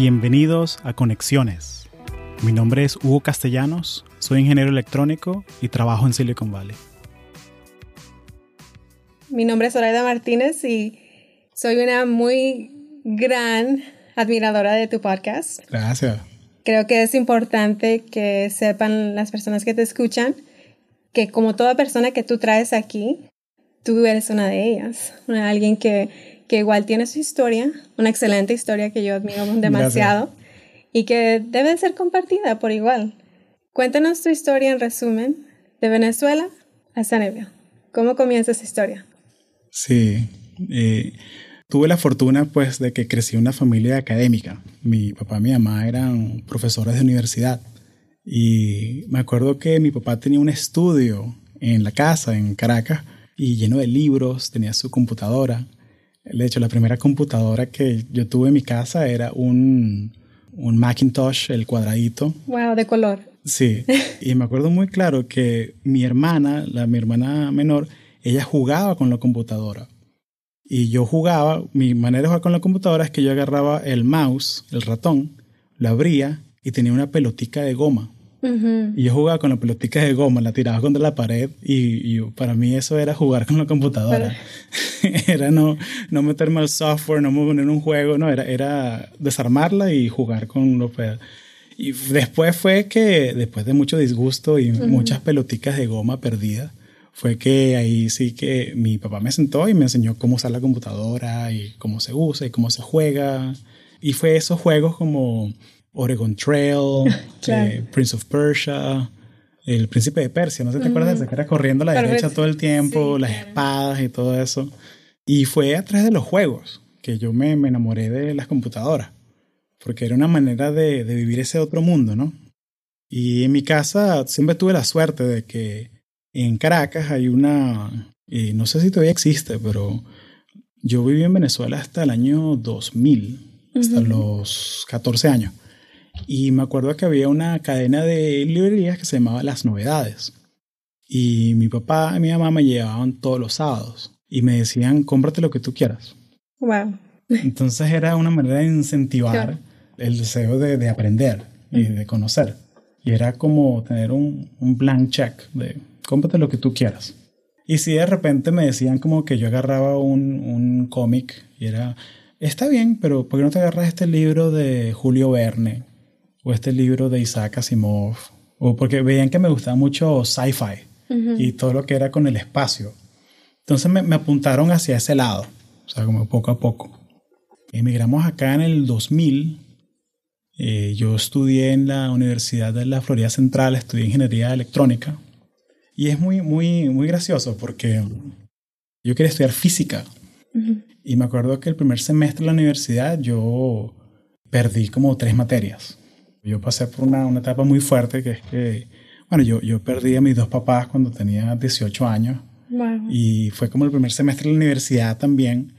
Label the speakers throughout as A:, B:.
A: Bienvenidos a Conexiones. Mi nombre es Hugo Castellanos, soy ingeniero electrónico y trabajo en Silicon Valley.
B: Mi nombre es Zoraida Martínez y soy una muy gran admiradora de tu podcast.
A: Gracias.
B: Creo que es importante que sepan las personas que te escuchan que como toda persona que tú traes aquí, tú eres una de ellas, alguien que, que igual tiene su historia, una excelente historia que yo admiro demasiado y que debe ser compartida por igual. Cuéntanos tu historia en resumen, de Venezuela a Sanebia. ¿Cómo comienza esa historia?
A: Sí, eh, tuve la fortuna pues de que crecí en una familia académica. Mi papá y mi mamá eran profesores de universidad y me acuerdo que mi papá tenía un estudio en la casa, en Caracas, y lleno de libros, tenía su computadora. De hecho, la primera computadora que yo tuve en mi casa era un, un Macintosh, el cuadradito.
B: Wow, de color.
A: Sí, y me acuerdo muy claro que mi hermana, la, mi hermana menor, ella jugaba con la computadora. Y yo jugaba, mi manera de jugar con la computadora es que yo agarraba el mouse, el ratón, lo abría y tenía una pelotica de goma. Y yo jugaba con la pelotica de goma, la tiraba contra la pared y, para mí eso era jugar con la computadora. era no, no meterme al software, no poner un juego, no, era, era desarmarla y jugar con los pedazos. Y después fue que, después de mucho disgusto y muchas peloticas de goma perdidas, fue que ahí sí que mi papá me sentó y me enseñó cómo usar la computadora y cómo se usa y cómo se juega. Y fue esos juegos como Oregon Trail, eh, Prince of Persia, El Príncipe de Persia, no sé si te acuerdas de que era corriendo a la derecha todo el tiempo, las espadas y todo eso. Y fue a través de los juegos que yo me, me enamoré de las computadoras, porque era una manera de, de vivir ese otro mundo, ¿no? Y en mi casa siempre tuve la suerte de que en Caracas hay una, eh, no sé si todavía existe, pero yo viví en Venezuela hasta el año 2000, hasta los 14 años. Y me acuerdo que había una cadena de librerías que se llamaba Las Novedades. Y mi papá y mi mamá me llevaban todos los sábados y me decían, cómprate lo que tú quieras.
B: Wow.
A: Entonces era una manera de incentivar el deseo de, de aprender y de conocer. Y era como tener un, un blank check de cómprate lo que tú quieras. Y si de repente me decían como que yo agarraba un, un cómic y era, está bien, pero ¿por qué no te agarras este libro de Julio Verne? O este libro de Isaac Asimov. O porque veían que me gustaba mucho sci-fi y todo lo que era con el espacio. Entonces me, me, apuntaron hacia ese lado, o sea, como poco a poco. Emigramos acá en el 2000. Eh, yo estudié en la Universidad de la Florida Central, estudié ingeniería electrónica y es muy, muy, muy gracioso porque yo quería estudiar física. Y me acuerdo que el primer semestre de la universidad yo perdí como tres materias. Yo pasé por una, una etapa muy fuerte que es que, bueno, yo, yo perdí a mis dos papás cuando tenía 18 años. Y fue como el primer semestre de la universidad también.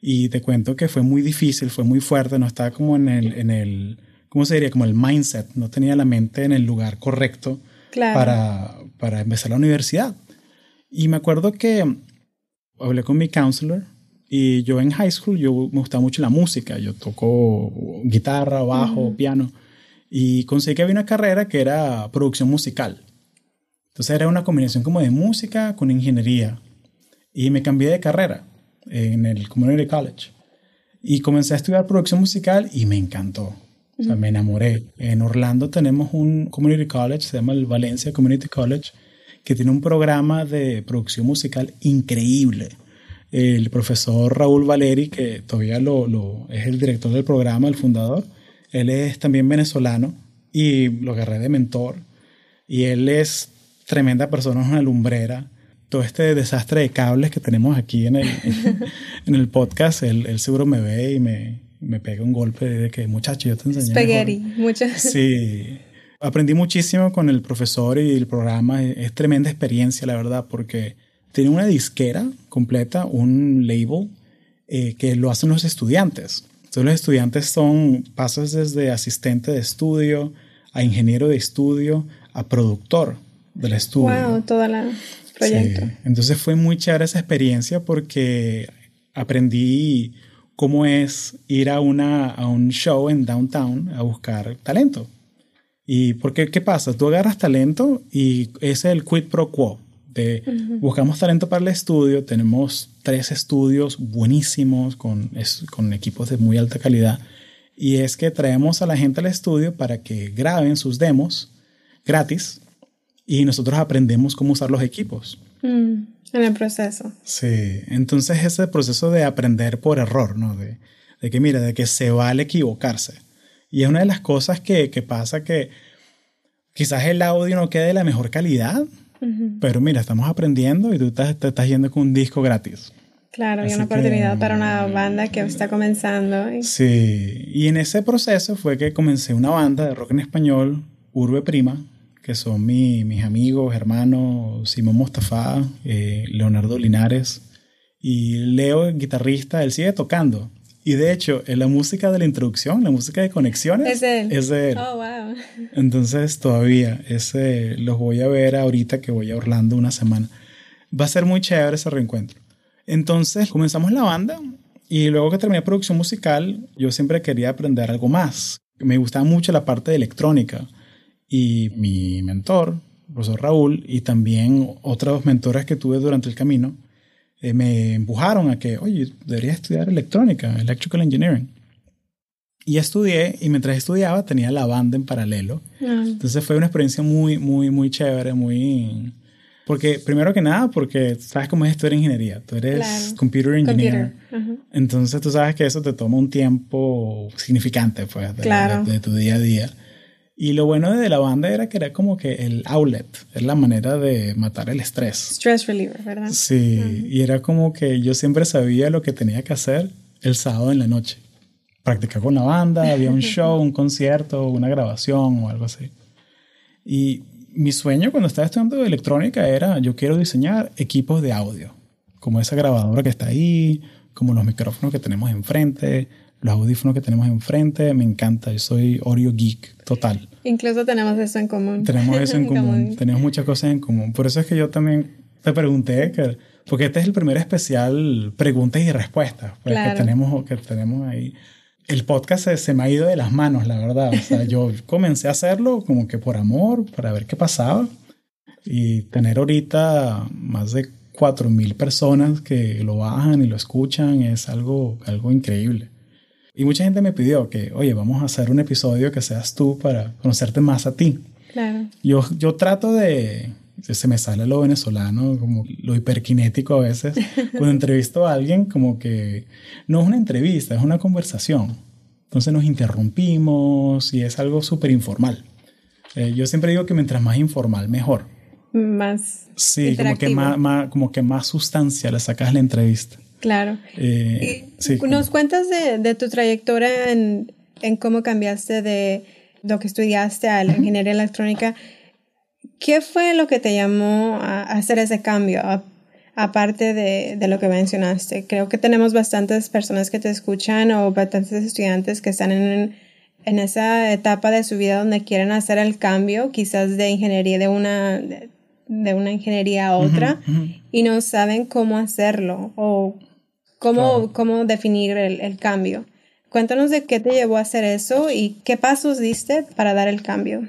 A: Y te cuento que fue muy difícil, fue muy fuerte, no estaba como en el, en el ¿cómo se diría? Como el mindset, no tenía la mente en el lugar correcto para, para empezar la universidad. Y me acuerdo que hablé con mi counselor y yo en high school yo me gustaba mucho la música. Yo toco guitarra, bajo, piano y conseguí que había una carrera que era producción musical. Entonces era una combinación como de música con ingeniería. Y me cambié de carrera en el Community College. Y comencé a estudiar producción musical y me encantó. O sea, me enamoré. En Orlando tenemos un community college, se llama el Valencia Community College, que tiene un programa de producción musical increíble. El profesor Raúl Valeri, que todavía lo, lo, es el director del programa, el fundador, él es también venezolano y lo agarré de mentor. Y él es tremenda persona, es una lumbrera. Todo este desastre de cables que tenemos aquí en el, en el podcast, él, él seguro me ve y me, me pega un golpe de que, muchacho, yo te enseñé.
B: Spaghetti, mucho.
A: Sí. Aprendí muchísimo con el profesor y el programa. Es tremenda experiencia, la verdad, porque tiene una disquera completa, un label, eh, que lo hacen los estudiantes. Entonces los estudiantes son, pasas desde asistente de estudio a ingeniero de estudio a productor del estudio.
B: Wow, toda la proyecto. Sí.
A: Entonces fue muy chévere esa experiencia porque aprendí cómo es ir a, una, a un show en downtown a buscar talento. ¿Y porque qué pasa? Tú agarras talento y ese es el quid pro quo. De, Buscamos talento para el estudio, tenemos tres estudios buenísimos con, con equipos de muy alta calidad. Y es que traemos a la gente al estudio para que graben sus demos gratis y nosotros aprendemos cómo usar los equipos.
B: Mm, en el proceso.
A: Sí, entonces ese proceso de aprender por error, ¿no? De, de que mira, de que se vale equivocarse. Y es una de las cosas que, que pasa que quizás el audio no quede de la mejor calidad, pero mira, estamos aprendiendo y tú te, estás yendo con un disco gratis.
B: Claro, y una oportunidad para una banda que está comenzando.
A: Sí, y en ese proceso fue que comencé una banda de rock en español, Urbe Prima, que son mis amigos, hermanos, Simón Mostafa, eh, Leonardo Linares, y Leo, guitarrista, él sigue tocando. Y de hecho, en la música de la introducción, la música de conexiones,
B: es de él.
A: Es de él.
B: Oh, wow.
A: Entonces, todavía, ese los voy a ver ahorita que voy a Orlando una semana. Va a ser muy chévere ese reencuentro. Entonces, comenzamos la banda y luego que terminé producción musical, yo siempre quería aprender algo más. Me gustaba mucho la parte de electrónica y mi mentor, el profesor Raúl, y también otros mentores que tuve durante el camino, eh, me empujaron a que, oye, debería estudiar electrónica, electrical engineering. Y estudié, y mientras estudiaba tenía la banda en paralelo. Ah. Entonces fue una experiencia muy, muy, muy chévere, muy... Porque, primero que nada, porque sabes cómo es estudiar ingeniería. Tú eres computer engineer. Entonces tú sabes que eso te toma un tiempo significante, pues, de tu día a día. Y lo bueno de la banda era que era como que el outlet, es la manera de matar el estrés.
B: Stress reliever, ¿verdad?
A: Sí, y era como que yo siempre sabía lo que tenía que hacer el sábado en la noche. Practicar con la banda, había un show, un concierto, una grabación o algo así. Y mi sueño cuando estaba estudiando electrónica era, yo quiero diseñar equipos de audio, como esa grabadora que está ahí, como los micrófonos que tenemos enfrente, los audífonos que tenemos enfrente, me encanta. Yo soy audio geek total.
B: Incluso tenemos eso en común.
A: Tenemos eso en, común. Tenemos muchas cosas en común. Por eso es que yo también te pregunté, que, porque este es el primer especial preguntas y respuestas pues, que, tenemos, que tenemos ahí. El podcast se, se, me ha ido de las manos, la verdad. O sea, yo comencé a hacerlo como que por amor, para ver qué pasaba. Y tener ahorita más de 4.000 personas que lo bajan y lo escuchan es algo, algo increíble. Y mucha gente me pidió que, oye, vamos a hacer un episodio que seas tú para conocerte más a ti.
B: Claro.
A: Yo, yo trato de, se me sale lo venezolano, como lo hiperkinético a veces. Cuando entrevisto a alguien, como que no es una entrevista, es una conversación. Entonces nos interrumpimos y es algo súper informal. Eh, yo siempre digo que mientras más informal, mejor.
B: Más.
A: Sí, como que más, más, como que más sustancia le sacas a la entrevista.
B: Claro.
A: Eh,
B: ¿Nos cuentas de, tu trayectoria en, cómo cambiaste de lo que estudiaste a la ingeniería electrónica? ¿Qué fue lo que te llamó a, hacer ese cambio? aparte de, lo que mencionaste, creo que tenemos bastantes personas que te escuchan o bastantes estudiantes que están en, esa etapa de su vida donde quieren hacer el cambio, quizás de ingeniería de una, de una ingeniería a otra, y no saben cómo hacerlo o ¿Cómo, cómo definir el, el, cambio? Cuéntanos de qué te llevó a hacer eso y qué pasos diste para dar el cambio.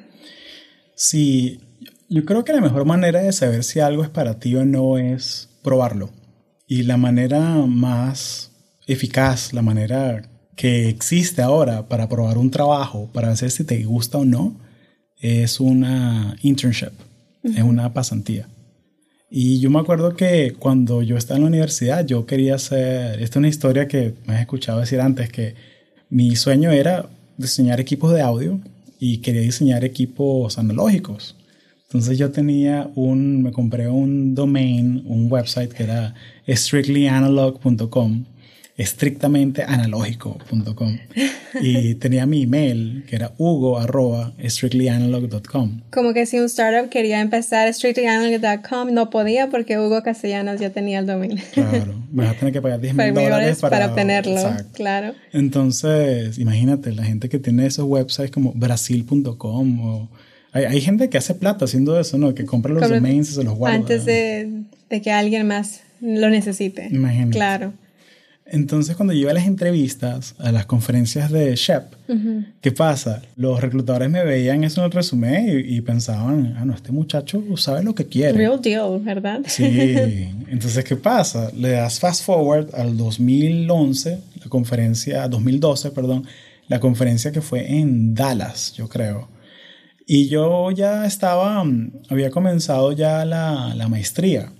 A: Sí, yo creo que la mejor manera de saber si algo es para ti o no es probarlo. Y la manera más eficaz, la manera que existe ahora para probar un trabajo, para ver si te gusta o no, es una internship, es una pasantía. Y yo me acuerdo que cuando yo estaba en la universidad, yo quería hacer, esta es una historia que me has escuchado decir antes, que mi sueño era diseñar equipos de audio y quería diseñar equipos analógicos. Entonces yo tenía un, me compré un domain, un website que era strictlyanalog.com estrictamente analógico.com y tenía mi email que era hugo arroba strictlyanalog.com
B: como que si un startup quería empezar strictlyanalog.com no podía porque Hugo Castellanos ya tenía el dominio.
A: Claro me vas a tener que pagar 10 mil dólares para,
B: para obtenerlo claro.
A: Entonces imagínate la gente que tiene esos websites como brasil.com o hay, hay, gente que hace plata haciendo eso no que compra los domains y se los guarda
B: antes de, de que alguien más lo necesite
A: imagínate.
B: claro
A: Entonces, cuando yo iba a las entrevistas, a las conferencias de Shep, ¿qué pasa? Los reclutadores me veían eso en el resumen y, pensaban, ah, no, este muchacho sabe lo que quiere.
B: Real deal, ¿verdad?
A: Sí. Entonces, ¿qué pasa? Le das fast forward al 2011, la conferencia, 2012, perdón, la conferencia que fue en Dallas, yo creo. Y yo ya estaba, mm, había comenzado ya la, la maestría.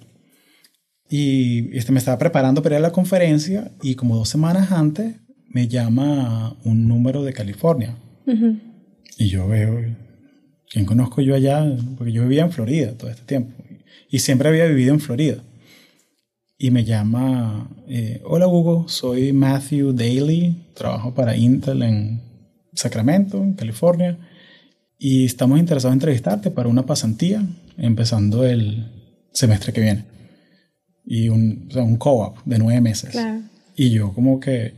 A: Y este, me estaba preparando para ir a la conferencia y como dos semanas antes me llama un número de California. Y yo veo, ¿quién conozco yo allá? Porque yo vivía en Florida todo este tiempo. Y siempre había vivido en Florida. Y me llama, eh, hola Hugo, soy Matthew Daly, trabajo para Intel en Sacramento, en California. Y estamos interesados en entrevistarte para una pasantía empezando el semestre que viene y un, o un co-op de nueve meses. Y yo como que,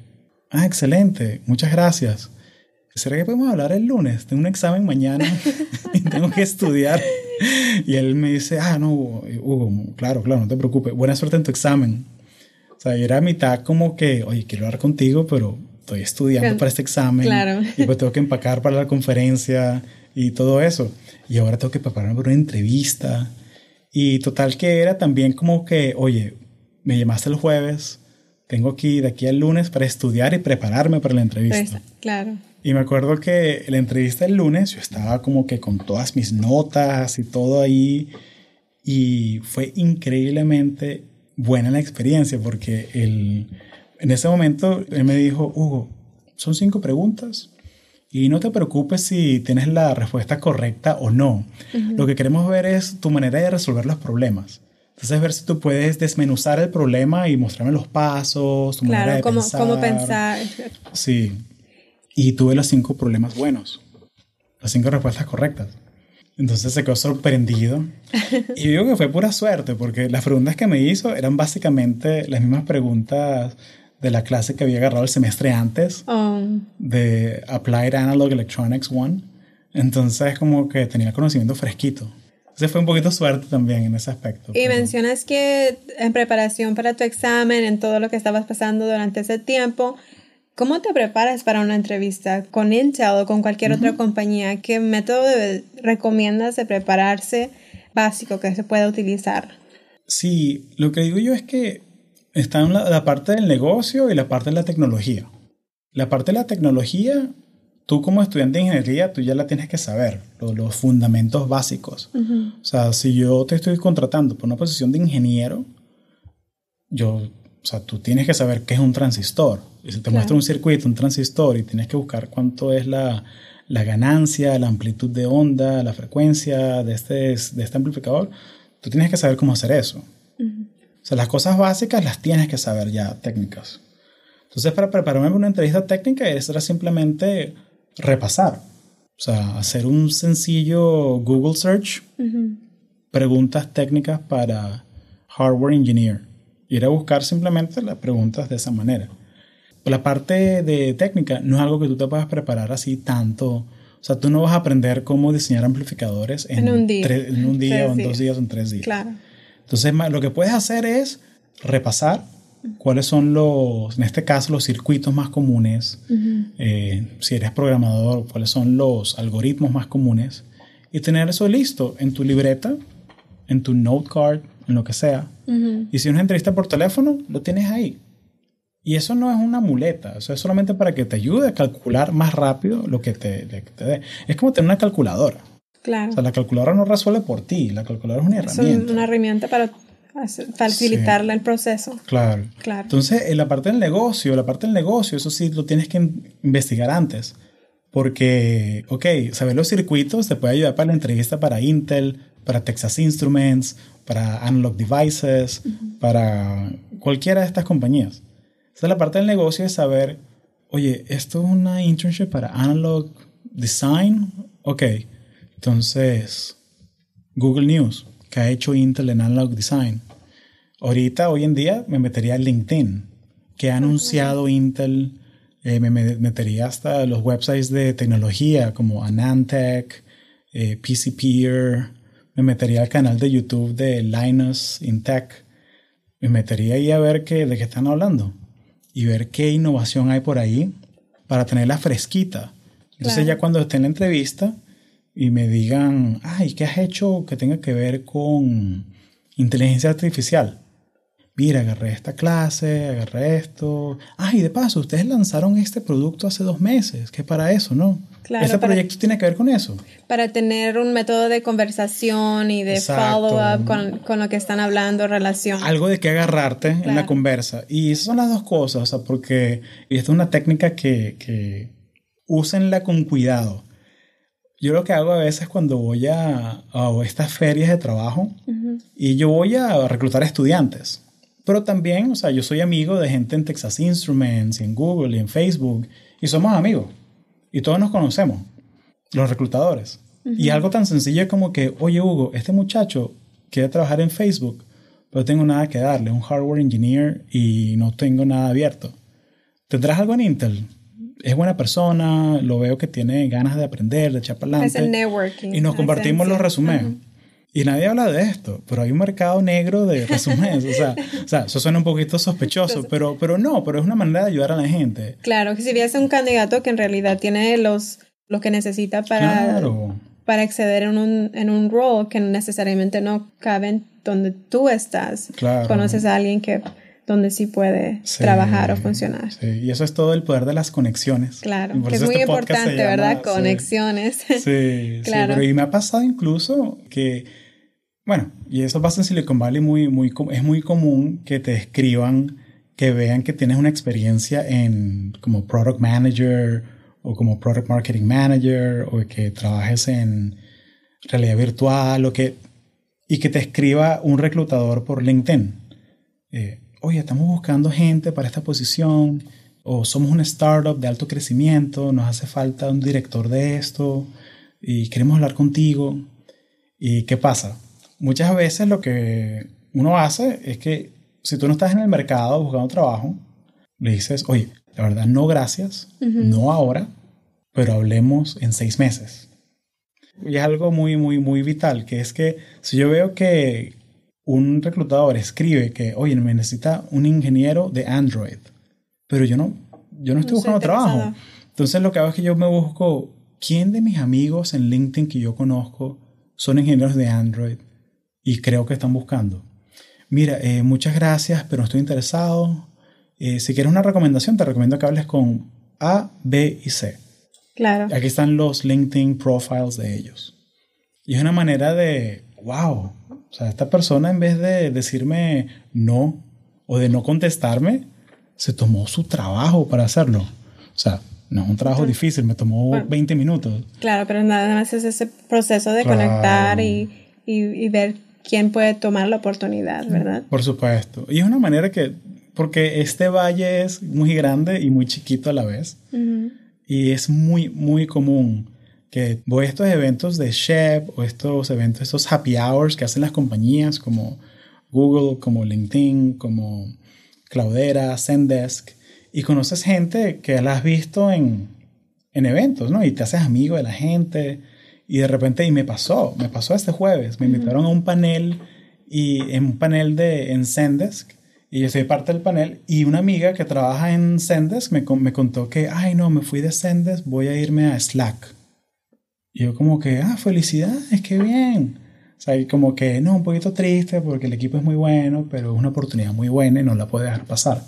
A: ah, excelente, muchas gracias. ¿Será que podemos hablar el lunes? Tengo un examen mañana y tengo que estudiar. Y él me dice, ah, no, Hugo, claro, claro, no te preocupes. Buena suerte en tu examen. O sea, yo era a mitad como que, oye, quiero hablar contigo, pero estoy estudiando para este examen. Claro. Y pues tengo que empacar para la conferencia y todo eso. Y ahora tengo que prepararme para una entrevista. Y total que era también como que, oye, me llamaste el jueves, tengo aquí de aquí al lunes para estudiar y prepararme para la entrevista.
B: claro.
A: Y me acuerdo que la entrevista el lunes yo estaba como que con todas mis notas y todo ahí y fue increíblemente buena la experiencia porque el, en ese momento él me dijo, Hugo, son cinco preguntas, y no te preocupes si tienes la respuesta correcta o no. Lo que queremos ver es tu manera de resolver los problemas. Entonces, ver si tú puedes desmenuzar el problema y mostrarme los pasos, tu manera de
B: cómo,
A: pensar.
B: cómo pensar.
A: Sí. Y tuve los cinco problemas buenos, las cinco respuestas correctas. Entonces se quedó sorprendido. y digo que fue pura suerte, porque las preguntas que me hizo eran básicamente las mismas preguntas de la clase que había agarrado el semestre antes,
B: oh.
A: de Applied Analog Electronics 1. Entonces, como que tenía conocimiento fresquito. Entonces fue un poquito suerte también en ese aspecto.
B: Y mencionas que en preparación para tu examen, en todo lo que estabas pasando durante ese tiempo, ¿cómo te preparas para una entrevista con Intel o con cualquier otra compañía? ¿Qué método recomiendas de prepararse básico que se pueda utilizar?
A: Sí, lo que digo yo es que está en la, parte del negocio y la parte de la tecnología. La parte de la tecnología, tú como estudiante de ingeniería, tú ya la tienes que saber, los, fundamentos básicos. O sea, si yo te estoy contratando por una posición de ingeniero, yo, o sea, tú tienes que saber qué es un transistor. Y si te muestra un circuito, un transistor, y tienes que buscar cuánto es la, la ganancia, la amplitud de onda, la frecuencia de este, de este amplificador, tú tienes que saber cómo hacer eso. Sea, las cosas básicas las tienes que saber ya, técnicas. Entonces, para prepararme para una entrevista técnica, eso era simplemente repasar. O sea, hacer un sencillo Google search, preguntas técnicas para hardware engineer. Ir a buscar simplemente las preguntas de esa manera. La parte de técnica no es algo que tú te puedas preparar así tanto. O sea, tú no vas a aprender cómo diseñar amplificadores en, un día, en un día o en dos días o en tres días.
B: Claro.
A: Entonces, lo que puedes hacer es repasar cuáles son los, en este caso, los circuitos más comunes, eh, si eres programador, cuáles son los algoritmos más comunes, y tener eso listo en tu libreta, en tu note card, en lo que sea. Y si es una entrevista por teléfono, lo tienes ahí. Y eso no es una muleta, eso es solamente para que te ayude a calcular más rápido lo que te, te dé. Es como tener una calculadora.
B: Claro.
A: O sea, la calculadora no resuelve por ti, la calculadora es una herramienta.
B: Es una herramienta para facilitarle el proceso.
A: Claro.
B: claro.
A: Entonces, en la parte del negocio, la parte del negocio, eso sí lo tienes que investigar antes. Porque, ok, saber los circuitos te puede ayudar para la entrevista para Intel, para Texas Instruments, para Analog Devices, para cualquiera de estas compañías. Esa es la parte del negocio de saber, oye, esto es una internship para Analog Design. Ok, entonces, Google News, que ha hecho Intel en Analog Design. Ahorita, hoy en día, me metería en LinkedIn, que ha anunciado Intel. Eh, me metería hasta los websites de tecnología como Anantech, eh, PCPeer. Me metería al canal de YouTube de Linus in Tech. Me metería ahí a ver qué, de qué están hablando. y ver qué innovación hay por ahí para tenerla fresquita. Entonces ya cuando esté en la entrevista y me digan, ay, ¿qué has hecho que tenga que ver con inteligencia artificial? Mira, agarré esta clase, agarré esto. Ay, de paso, ustedes lanzaron este producto hace dos meses, que para eso, ¿no? Claro, este proyecto tiene que ver con eso.
B: Para tener un método de conversación y de follow-up con, con, lo que están hablando, relación.
A: Algo de qué agarrarte en la conversa. Y esas son las dos cosas, o sea, porque y esta es una técnica que, que úsenla con cuidado. Yo lo que hago a veces cuando voy a, a estas ferias de trabajo y yo voy a reclutar estudiantes. Pero también, o sea, yo soy amigo de gente en Texas Instruments, en Google y en Facebook y somos amigos. Y todos nos conocemos, los reclutadores. Y algo tan sencillo como que, oye Hugo, este muchacho quiere trabajar en Facebook, pero tengo nada que darle, un hardware engineer y no tengo nada abierto. ¿Tendrás algo en Intel? Es buena persona, lo veo que tiene ganas de aprender, de echar para adelante.
B: Es el networking.
A: Y nos compartimos los resúmenes. Y nadie habla de esto, pero hay un mercado negro de resúmenes. o, sea, o sea, eso suena un poquito sospechoso, pero, pero no, pero es una manera de ayudar a la gente.
B: Claro, que si ves un candidato que en realidad tiene los, lo que necesita para, para acceder en un, en un rol que necesariamente no cabe donde tú estás. Claro. Conoces a alguien que donde sí puede trabajar o funcionar.
A: Sí, y eso es todo el poder de las conexiones.
B: Claro, que es muy este importante, ¿verdad? Conexiones.
A: Sí, claro. pero y me ha pasado incluso que, bueno, y eso pasa en Silicon Valley, muy, muy, es muy común que te escriban, que vean que tienes una experiencia en como Product Manager o como Product Marketing Manager o que trabajes en realidad virtual o que, y que te escriba un reclutador por LinkedIn. Eh, oye, estamos buscando gente para esta posición, o somos una startup de alto crecimiento, nos hace falta un director de esto, y queremos hablar contigo. ¿Y qué pasa? Muchas veces lo que uno hace es que si tú no estás en el mercado buscando trabajo, le dices, oye, la verdad, no gracias, no ahora, pero hablemos en seis meses. Y es algo muy, muy, muy vital, que es que si yo veo que, un reclutador escribe que, oye, me necesita un ingeniero de Android, pero yo no, yo no estoy buscando trabajo. Entonces lo que hago es que yo me busco, ¿quién de mis amigos en LinkedIn que yo conozco son ingenieros de Android y creo que están buscando? Mira, eh, muchas gracias, pero no estoy interesado. Eh, si quieres una recomendación, te recomiendo que hables con A, B y C.
B: Claro.
A: Aquí están los LinkedIn profiles de ellos. Y es una manera de, wow, sea, esta persona en vez de decirme no o de no contestarme, se tomó su trabajo para hacerlo. O sea, no es un trabajo difícil, me tomó 20 minutos.
B: Claro, pero nada más es ese proceso de conectar y, y, ver quién puede tomar la oportunidad, ¿verdad?
A: Por supuesto. Y es una manera que, porque este valle es muy grande y muy chiquito a la vez. Y es muy, muy común que voy a estos eventos de Chef o estos eventos, estos happy hours que hacen las compañías como Google, como LinkedIn, como Cloudera, Zendesk, y conoces gente que la has visto en, en eventos, ¿no? Y te haces amigo de la gente, y de repente, y me pasó, me pasó este jueves, me invitaron a un panel, y en un panel de, en Zendesk, y yo soy parte del panel, y una amiga que trabaja en Zendesk me, me contó que, ay no, me fui de Zendesk, voy a irme a Slack. Y yo como que, ah, felicidades, qué bien. O sea, y como que, no, un poquito triste porque el equipo es muy bueno, pero es una oportunidad muy buena y no la puede dejar pasar.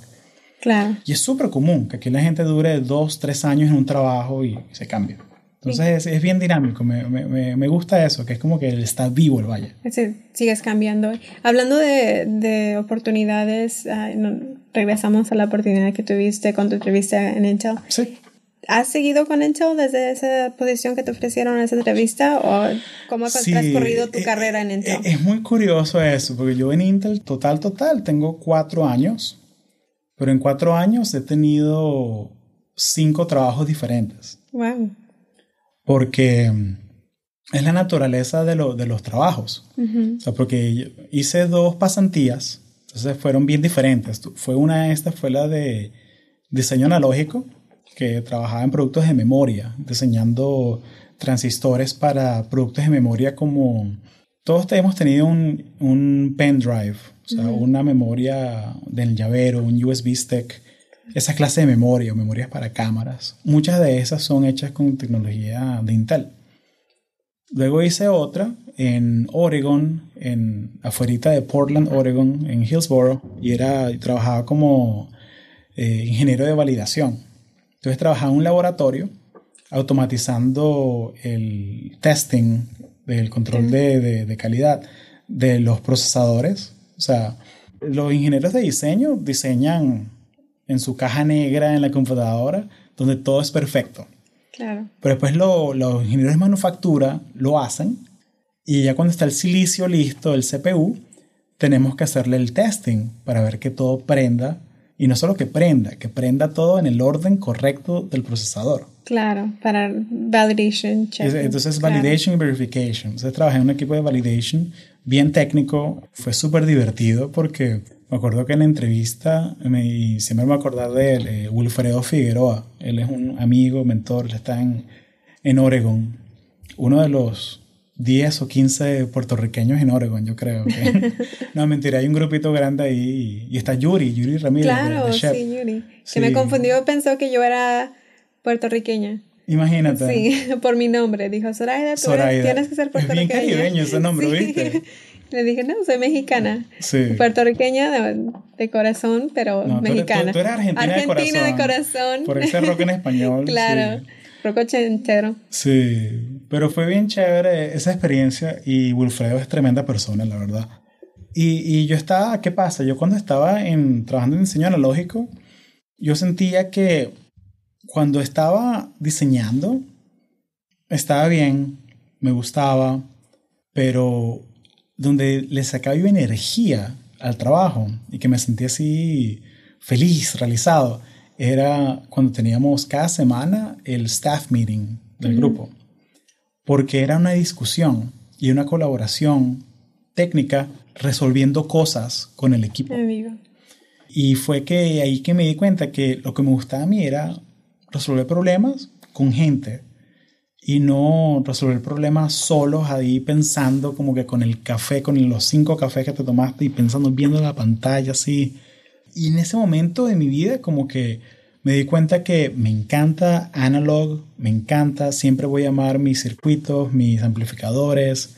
B: Claro.
A: Y es súper común que aquí la gente dure dos, tres años en un trabajo y se cambie. Entonces es, bien dinámico, me, me, me, gusta eso, que es como que está vivo el valle.
B: Sí, sigues cambiando. Hablando de, de oportunidades, regresamos a la oportunidad que tuviste con tu entrevista en Intel.
A: Sí.
B: ¿Has seguido con Intel desde esa posición que te ofrecieron en esa entrevista o cómo ha transcurrido tu eh, carrera en Intel?
A: Eh, es muy curioso eso, porque yo en Intel total, total, tengo cuatro años, pero en cuatro años he tenido cinco trabajos diferentes.
B: Wow.
A: Porque mm, es la naturaleza de, lo, de los trabajos. O sea, porque hice dos pasantías, entonces fueron bien diferentes. Fue una de estas, fue la de diseño analógico que trabajaba en productos de memoria, diseñando transistores para productos de memoria como... Todos hemos tenido un, un pendrive, o sea, una memoria del llavero, un USB stick, esa clase de memoria o memorias para cámaras. Muchas de esas son hechas con tecnología de Intel. Luego hice otra en Oregon, en afuera de Portland, Oregon, en Hillsboro, y era trabajaba como eh, ingeniero de validación. Entonces trabajaba en un laboratorio automatizando el testing del control de, de calidad de los procesadores. O sea, los ingenieros de diseño diseñan en su caja negra en la computadora, donde todo es perfecto.
B: Claro.
A: Pero después los ingenieros de manufactura lo hacen y ya cuando está el silicio listo, el CPU, tenemos que hacerle el testing para ver que todo prenda y no solo que prenda, que prenda todo en el orden correcto del procesador.
B: Claro, para validation, check.
A: Entonces, validation y verification. Entonces, trabajé en un equipo de validation bien técnico. Fue súper divertido porque me acuerdo que en la entrevista, me, siempre me acordar de él, eh, Wilfredo Figueroa. Él es un amigo, mentor, él está en, en Oregon. Uno de los 10 o 15 puertorriqueños en Oregon, yo creo. no, mentira, hay un grupito grande ahí y, está Yuri, Yuri Ramírez.
B: Claro, sí, Yuri. Que me confundió, pensó que yo era puertorriqueña.
A: Imagínate.
B: Sí, por mi nombre. Dijo, Zoraida, tú tienes que ser puertorriqueña.
A: Es bien caribeño ese nombre, ¿viste?
B: Le dije, no, soy mexicana. Sí. Puertorriqueña de, corazón, pero mexicana.
A: Tú, eres argentina,
B: argentina
A: de,
B: corazón.
A: Por ese rock en español.
B: claro. Rock ochentero.
A: Sí. Pero fue bien chévere esa experiencia y Wilfredo es tremenda persona, la verdad. Y, y yo estaba, ¿qué pasa? Yo cuando estaba en, trabajando en diseño analógico, yo sentía que cuando estaba diseñando, estaba bien, me gustaba, pero donde le sacaba yo energía al trabajo y que me sentía así feliz, realizado, era cuando teníamos cada semana el staff meeting del grupo, porque era una discusión y una colaboración técnica resolviendo cosas con el equipo. Y fue que ahí que me di cuenta que lo que me gustaba a mí era resolver problemas con gente y no resolver problemas solos ahí pensando como que con el café, con los cinco cafés que te tomaste y pensando, viendo la pantalla así. Y en ese momento de mi vida como que me di cuenta que me encanta analog, me encanta, siempre voy a amar mis circuitos, mis amplificadores,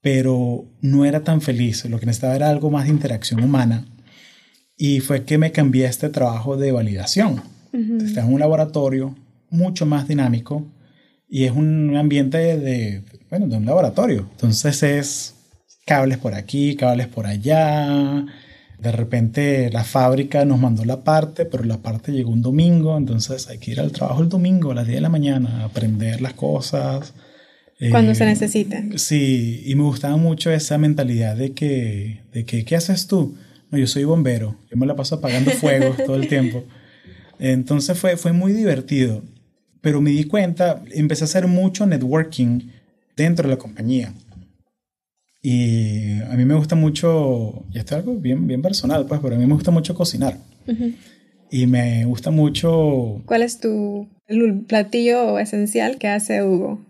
A: pero no era tan feliz, lo que necesitaba era algo más de interacción humana. Y fue que me cambié a este trabajo de validación Está en un laboratorio mucho más dinámico y es un ambiente de, bueno, de un laboratorio. Entonces es cables por aquí, cables por allá. De repente la fábrica nos mandó la parte, pero la parte llegó un domingo, entonces hay que ir al trabajo el domingo a las 10 de la mañana, a aprender las cosas.
B: Cuando se eh, necesita.
A: Sí, y me gustaba mucho esa mentalidad de que, de que, ¿qué haces tú? No, yo soy bombero, yo me la paso apagando fuegos todo el tiempo. Entonces fue, fue muy divertido. Pero me di cuenta, empecé a hacer mucho networking dentro de la compañía. Y a mí me gusta mucho, y esto es algo bien, bien personal, pues, pero a mí me gusta mucho cocinar. Y me gusta mucho...
B: ¿Cuál es tu platillo esencial que hace Hugo?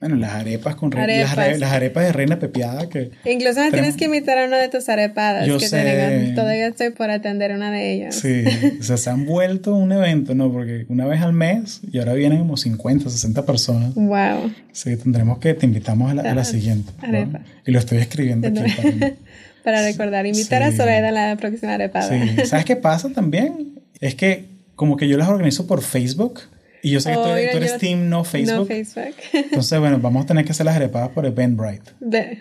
A: Bueno, las arepas con Las, arepas de reina pepiada que...
B: Incluso me tienes que invitar a una de tus arepadas. Yo que sé. todavía estoy por atender una de ellas.
A: Sí, o sea, se han vuelto un evento, ¿no? Porque una vez al mes y ahora vienen como 50, 60 personas.
B: Wow.
A: Sí, tendremos que te invitamos a la, siguiente. Arepa. Y lo estoy escribiendo aquí.
B: Para, para recordar, invitar a Soledad a la próxima arepada.
A: Sí, ¿sabes qué pasa también? Es que como que yo las organizo por Facebook y yo sé que tú, eres team no Facebook.
B: No Facebook.
A: Entonces, bueno, vamos a tener que hacer las arepadas por Eventbrite.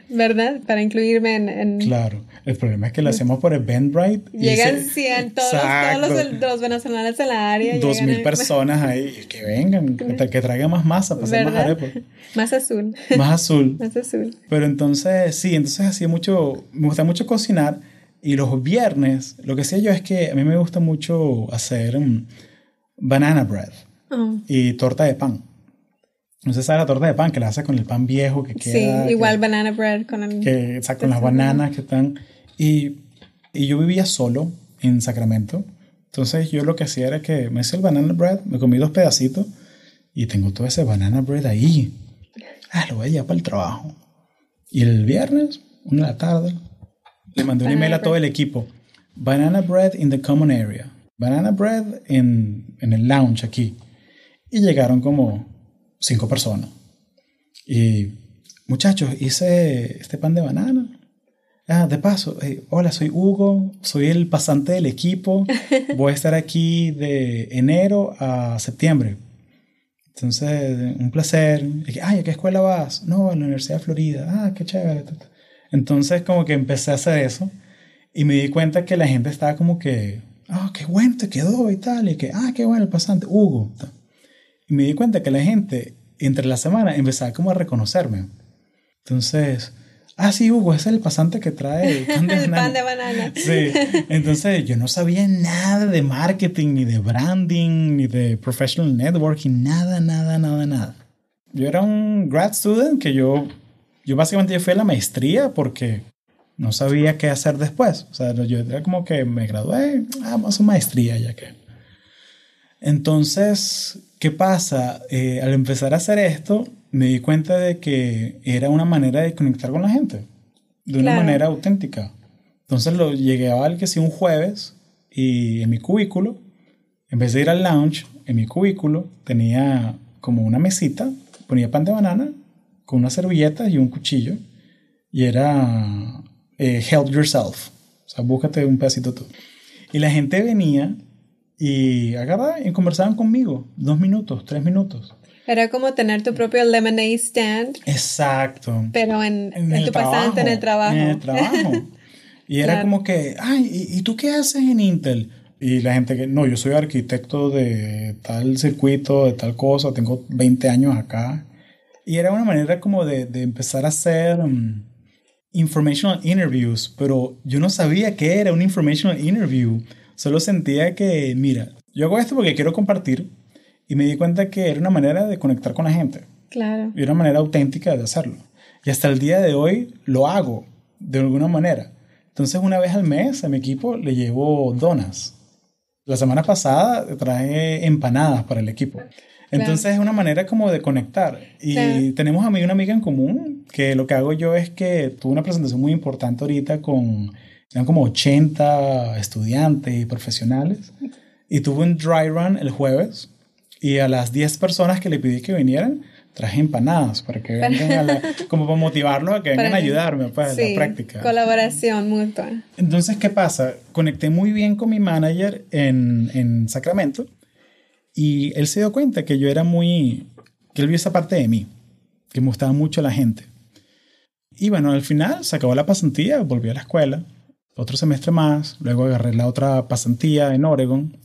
B: ¿Verdad? Para incluirme en,
A: Claro. El problema es que lo hacemos por Eventbrite.
B: Llegan 100, todos, todos los, venezolanos en la área.
A: Dos mil personas ahí. Que vengan, que, traigan más masa para hacer más arepas.
B: Más azul.
A: Más azul.
B: más azul.
A: Pero entonces, sí, entonces hacía mucho, me gusta mucho cocinar. Y los viernes, lo que hacía yo es que a mí me gusta mucho hacer mm, banana bread. Oh. y torta de pan. No sé, sabe la torta de pan que la hace con el pan viejo que queda.
B: Sí, igual banana bread con el.
A: Que, con las bananas que están. Y, y, yo vivía solo en Sacramento. Entonces yo lo que hacía era que me hice el banana bread, me comí dos pedacitos y tengo todo ese banana bread ahí. Ah, lo voy a llevar para el trabajo. Y el viernes, una de la tarde, le mandé un email a todo el equipo. Banana bread in the common area. banana bread en, en el lounge aquí. Y llegaron como cinco personas. Y muchachos, hice este pan de banana. Ah, de paso, hola, soy Hugo, soy el pasante del equipo. Voy a estar aquí de enero a septiembre. Entonces, un placer. Ay, ¿a qué escuela vas? No, a la Universidad de Florida. Ah, qué chévere. Entonces, como que empecé a hacer eso y me di cuenta que la gente estaba como que, ah, qué bueno te quedó y tal. Y que, ah, qué bueno el pasante, Hugo. Y me di cuenta que la gente entre la semana empezaba como a reconocerme. Entonces, ah, sí, Hugo, ese es el pasante que trae
B: pan de el pan de banana.
A: Sí, entonces yo no sabía nada de marketing, ni de branding, ni de professional networking, nada, nada, nada, nada. Yo era un grad student que yo, yo básicamente fui a la maestría porque no sabía qué hacer después. O sea, yo era como que me gradué, ah, vamos a maestría ya que. Entonces, ¿qué pasa? Eh, al empezar a hacer esto, me di cuenta de que era una manera de conectar con la gente, de una manera auténtica. Entonces lo llegué a que si un jueves y en mi cubículo, en vez de ir al lounge, en mi cubículo tenía como una mesita, ponía pan de banana con una servilleta y un cuchillo y era eh, help yourself, o sea, búscate un pedacito tú. Y la gente venía y agarraba y conversaban conmigo, dos minutos, tres minutos.
B: Era como tener tu propio lemonade stand.
A: Exacto.
B: Pero en, en, tu pasante, en el trabajo.
A: En el trabajo. Y era como que, ay, ¿y, tú qué haces en Intel? Y la gente que, no, yo soy arquitecto de tal circuito, de tal cosa, tengo 20 años acá. Y era una manera como de, de empezar a hacer um, informational interviews, pero yo no sabía qué era un informational interview. Solo sentía que, mira, yo hago esto porque quiero compartir y me di cuenta que era una manera de conectar con la gente.
B: Claro.
A: Y una manera auténtica de hacerlo. Y hasta el día de hoy lo hago de alguna manera. Entonces una vez al mes a mi equipo le llevo donas. La semana pasada traje empanadas para el equipo. Entonces es una manera como de conectar. Y tenemos a mí una amiga en común que lo que hago yo es que tuve una presentación muy importante ahorita con, eran como 80 estudiantes y profesionales. Y tuve un dry run el jueves y a las 10 personas que le pedí que vinieran, traje empanadas para que vengan a la, como para motivarlos a que vengan a ayudarme pues, sí, la práctica.
B: Colaboración mutua.
A: Entonces, ¿qué pasa? Conecté muy bien con mi manager en, en Sacramento y él se dio cuenta que yo era muy, que él vio esa parte de mí, que me gustaba mucho la gente. Y bueno, al final se acabó la pasantía, volví a la escuela, otro semestre más, luego agarré la otra pasantía en Oregon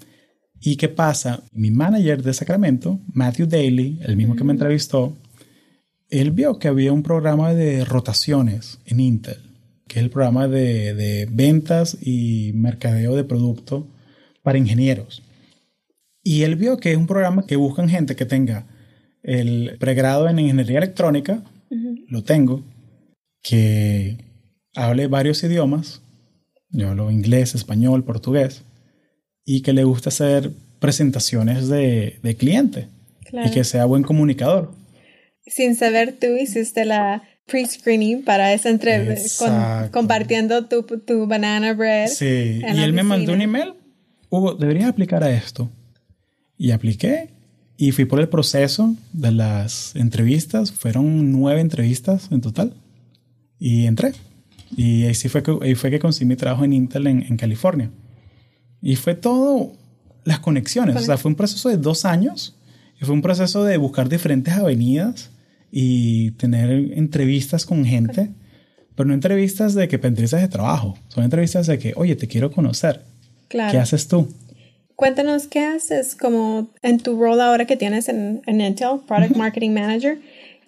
A: ¿Y qué pasa? Mi manager de Sacramento, Matthew Daly, el mismo que me entrevistó, él vio que había un programa de rotaciones en Intel, que es el programa de, de ventas y mercadeo de producto para ingenieros. Y él vio que es un programa que buscan gente que tenga el pregrado en ingeniería electrónica, lo tengo, que hable varios idiomas, yo hablo inglés, español, portugués, y que le gusta hacer presentaciones de, de cliente y que sea buen comunicador.
B: Sin saber, tú hiciste la pre-screening para esa entrevista, compartiendo tu, tu, banana bread.
A: Sí, y él me mandó un email. Hugo, deberías aplicar a esto. Y apliqué y fui por el proceso de las entrevistas. Fueron nueve entrevistas en total. Y entré. Y ahí sí fue que, ahí fue que conseguí mi trabajo en Intel en, en California. Y fue todo las conexiones. O sea, fue un proceso de dos años. Y fue un proceso de buscar diferentes avenidas y tener entrevistas con gente. Pero no entrevistas de que entrevistas de trabajo. Son entrevistas de que, oye, te quiero conocer. Claro. ¿Qué haces tú?
B: Cuéntanos qué haces como en tu rol ahora que tienes en, Intel, Product Marketing Manager.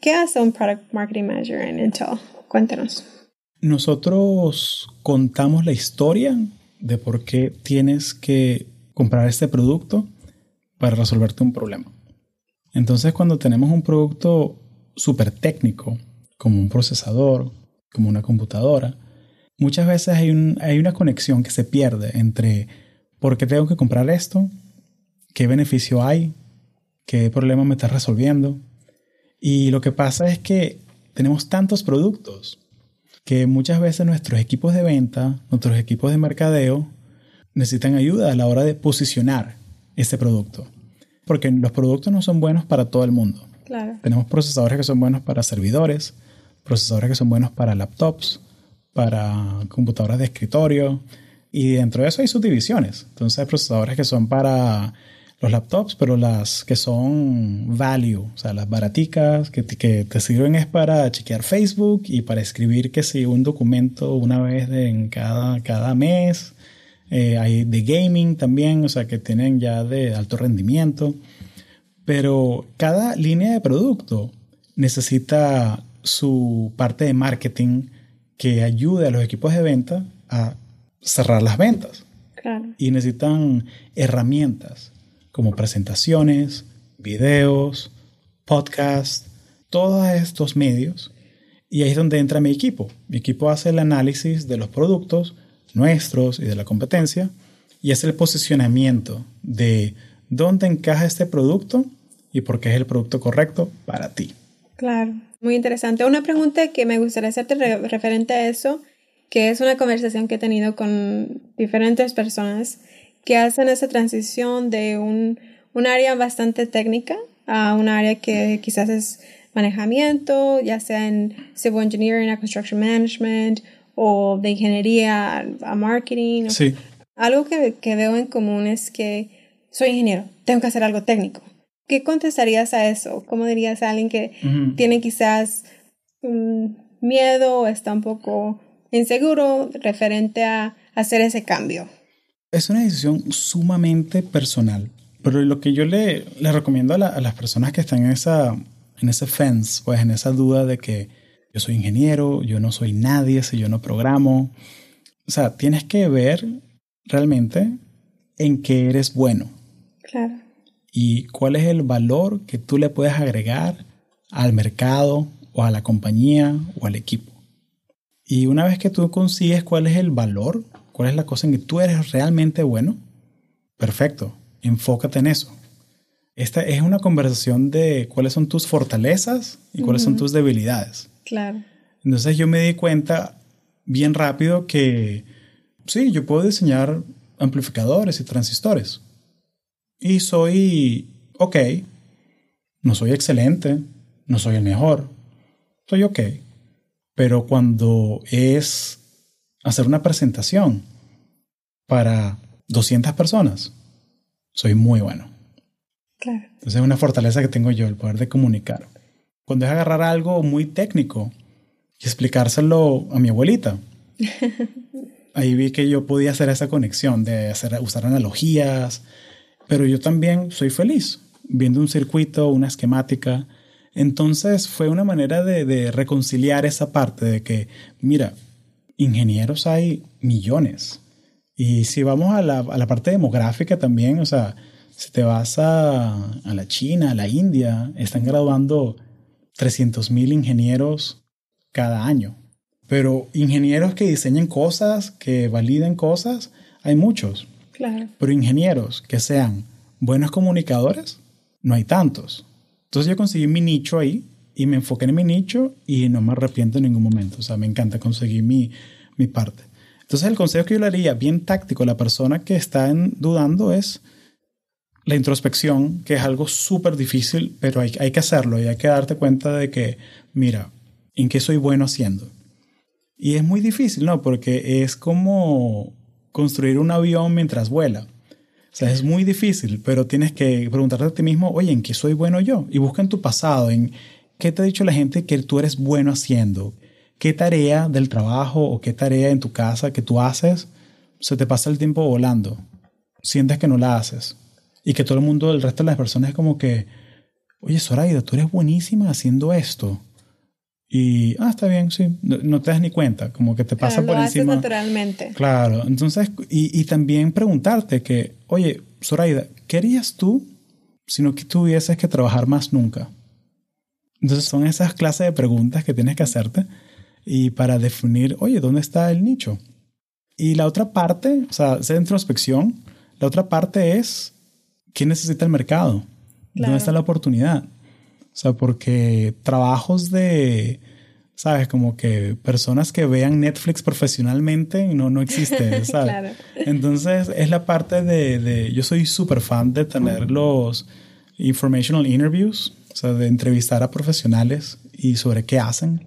B: ¿Qué hace un Product Marketing Manager en Intel? Cuéntanos.
A: Nosotros contamos la historia de por qué tienes que comprar este producto para resolverte un problema. Entonces, cuando tenemos un producto súper técnico, como un procesador, como una computadora, muchas veces hay, una conexión que se pierde entre por qué tengo que comprar esto, qué beneficio hay, qué problema me está resolviendo. Y lo que pasa es que tenemos tantos productos que muchas veces nuestros equipos de venta, nuestros equipos de mercadeo, necesitan ayuda a la hora de posicionar este producto. Porque los productos no son buenos para todo el mundo.
B: Claro.
A: Tenemos procesadores que son buenos para servidores, procesadores que son buenos para laptops, para computadoras de escritorio, y dentro de eso hay subdivisiones. Entonces hay procesadores que son para los laptops, pero las que son value, o sea, las baraticas que te, que te sirven es para chequear Facebook y para escribir que si un documento una vez en cada, cada mes. Eh, hay de gaming también, o sea, que tienen ya de alto rendimiento. Pero cada línea de producto necesita su parte de marketing que ayude a los equipos de venta a cerrar las ventas.
B: Claro.
A: Y necesitan herramientas como presentaciones, videos, podcasts, todos estos medios. Y ahí es donde entra mi equipo. Mi equipo hace el análisis de los productos nuestros y de la competencia y hace el posicionamiento de dónde encaja este producto y por qué es el producto correcto para ti.
B: Claro, muy interesante. Una pregunta que me gustaría hacerte referente a eso, que es una conversación que he tenido con diferentes personas que hacen esa transición de un, un área bastante técnica a un área que quizás es manejamiento, ya sea en civil engineering, a construction management o de ingeniería a marketing.
A: Sí.
B: Algo que, que veo en común es que soy ingeniero, tengo que hacer algo técnico. ¿Qué contestarías a eso? ¿Cómo dirías a alguien que tiene quizás un miedo o está un poco inseguro referente a hacer ese cambio?
A: Es una decisión sumamente personal, pero lo que yo le, le recomiendo a, a, las personas que están en esa, en ese fence, pues en esa duda de que yo soy ingeniero, yo no soy nadie si yo no programo. O sea, tienes que ver realmente en qué eres bueno.
B: Claro
A: y cuál es el valor que tú le puedes agregar al mercado o a la compañía o al equipo. Y una vez que tú consigues cuál es el valor, cuál es la cosa en que tú eres realmente bueno, perfecto, enfócate en eso. Esta es una conversación de cuáles son tus fortalezas y cuáles son tus debilidades.
B: Claro.
A: Entonces yo me di cuenta bien rápido que sí, yo puedo diseñar amplificadores y transistores y soy ok. No soy excelente, no soy el mejor, soy ok. Pero cuando es hacer una presentación para 200 personas, soy muy bueno.
B: Claro.
A: Entonces es una fortaleza que tengo yo, el poder de comunicar. Cuando es agarrar algo muy técnico y explicárselo a mi abuelita, ahí vi que yo podía hacer esa conexión de hacer, usar analogías, pero yo también soy feliz viendo un circuito, una esquemática. Entonces fue una manera de, de reconciliar esa parte de que, mira, ingenieros hay millones. Y si vamos a la, a la parte demográfica también, o sea, si te vas a, a la China, a la India, están graduando 300 mil ingenieros cada año. Pero ingenieros que diseñen cosas, que validen cosas, hay muchos.
B: Claro.
A: Pero ingenieros que sean buenos comunicadores, no hay tantos. Entonces yo conseguí mi nicho ahí y me enfoqué en mi nicho y no me arrepiento en ningún momento. O sea, me encanta conseguir mi, mi parte. Entonces el consejo que yo le haría bien táctico a la persona que está en, dudando es la introspección, que es algo súper difícil, pero hay, hay que hacerlo y hay que darte cuenta de que, mira, ¿en qué soy bueno haciendo? Y es muy difícil, ¿no? Porque es como construir un avión mientras vuela. O sea, es muy difícil, pero tienes que preguntarte a ti mismo, oye, ¿en qué soy bueno yo? Y busca en tu pasado, en qué te ha dicho la gente que tú eres bueno haciendo. ¿Qué tarea del trabajo o qué tarea en tu casa que tú haces se te pasa el tiempo volando? Sientes que no la haces. Y que todo el mundo, el resto de las personas es como que, oye, Zoraida, tú eres buenísima haciendo esto. Y, ah, está bien, sí, no, no te das ni cuenta, como que te pasa
B: Claro,
A: por
B: lo haces
A: encima.
B: naturalmente.
A: Claro, entonces, y, y también preguntarte que, oye, Zoraida, ¿qué harías tú si no que tuvieses que trabajar más nunca? Entonces son esas clases de preguntas que tienes que hacerte y para definir, oye, ¿dónde está el nicho? Y la otra parte, o sea, esa introspección, la otra parte es, ¿qué necesita el mercado?
B: Claro.
A: ¿Dónde está la oportunidad? O sea, porque trabajos de, ¿sabes? Como que personas que vean Netflix profesionalmente no, no existe, ¿sabes? claro. Entonces es la parte de, de yo soy súper fan de tener los informational interviews, o sea, de entrevistar a profesionales y sobre qué hacen.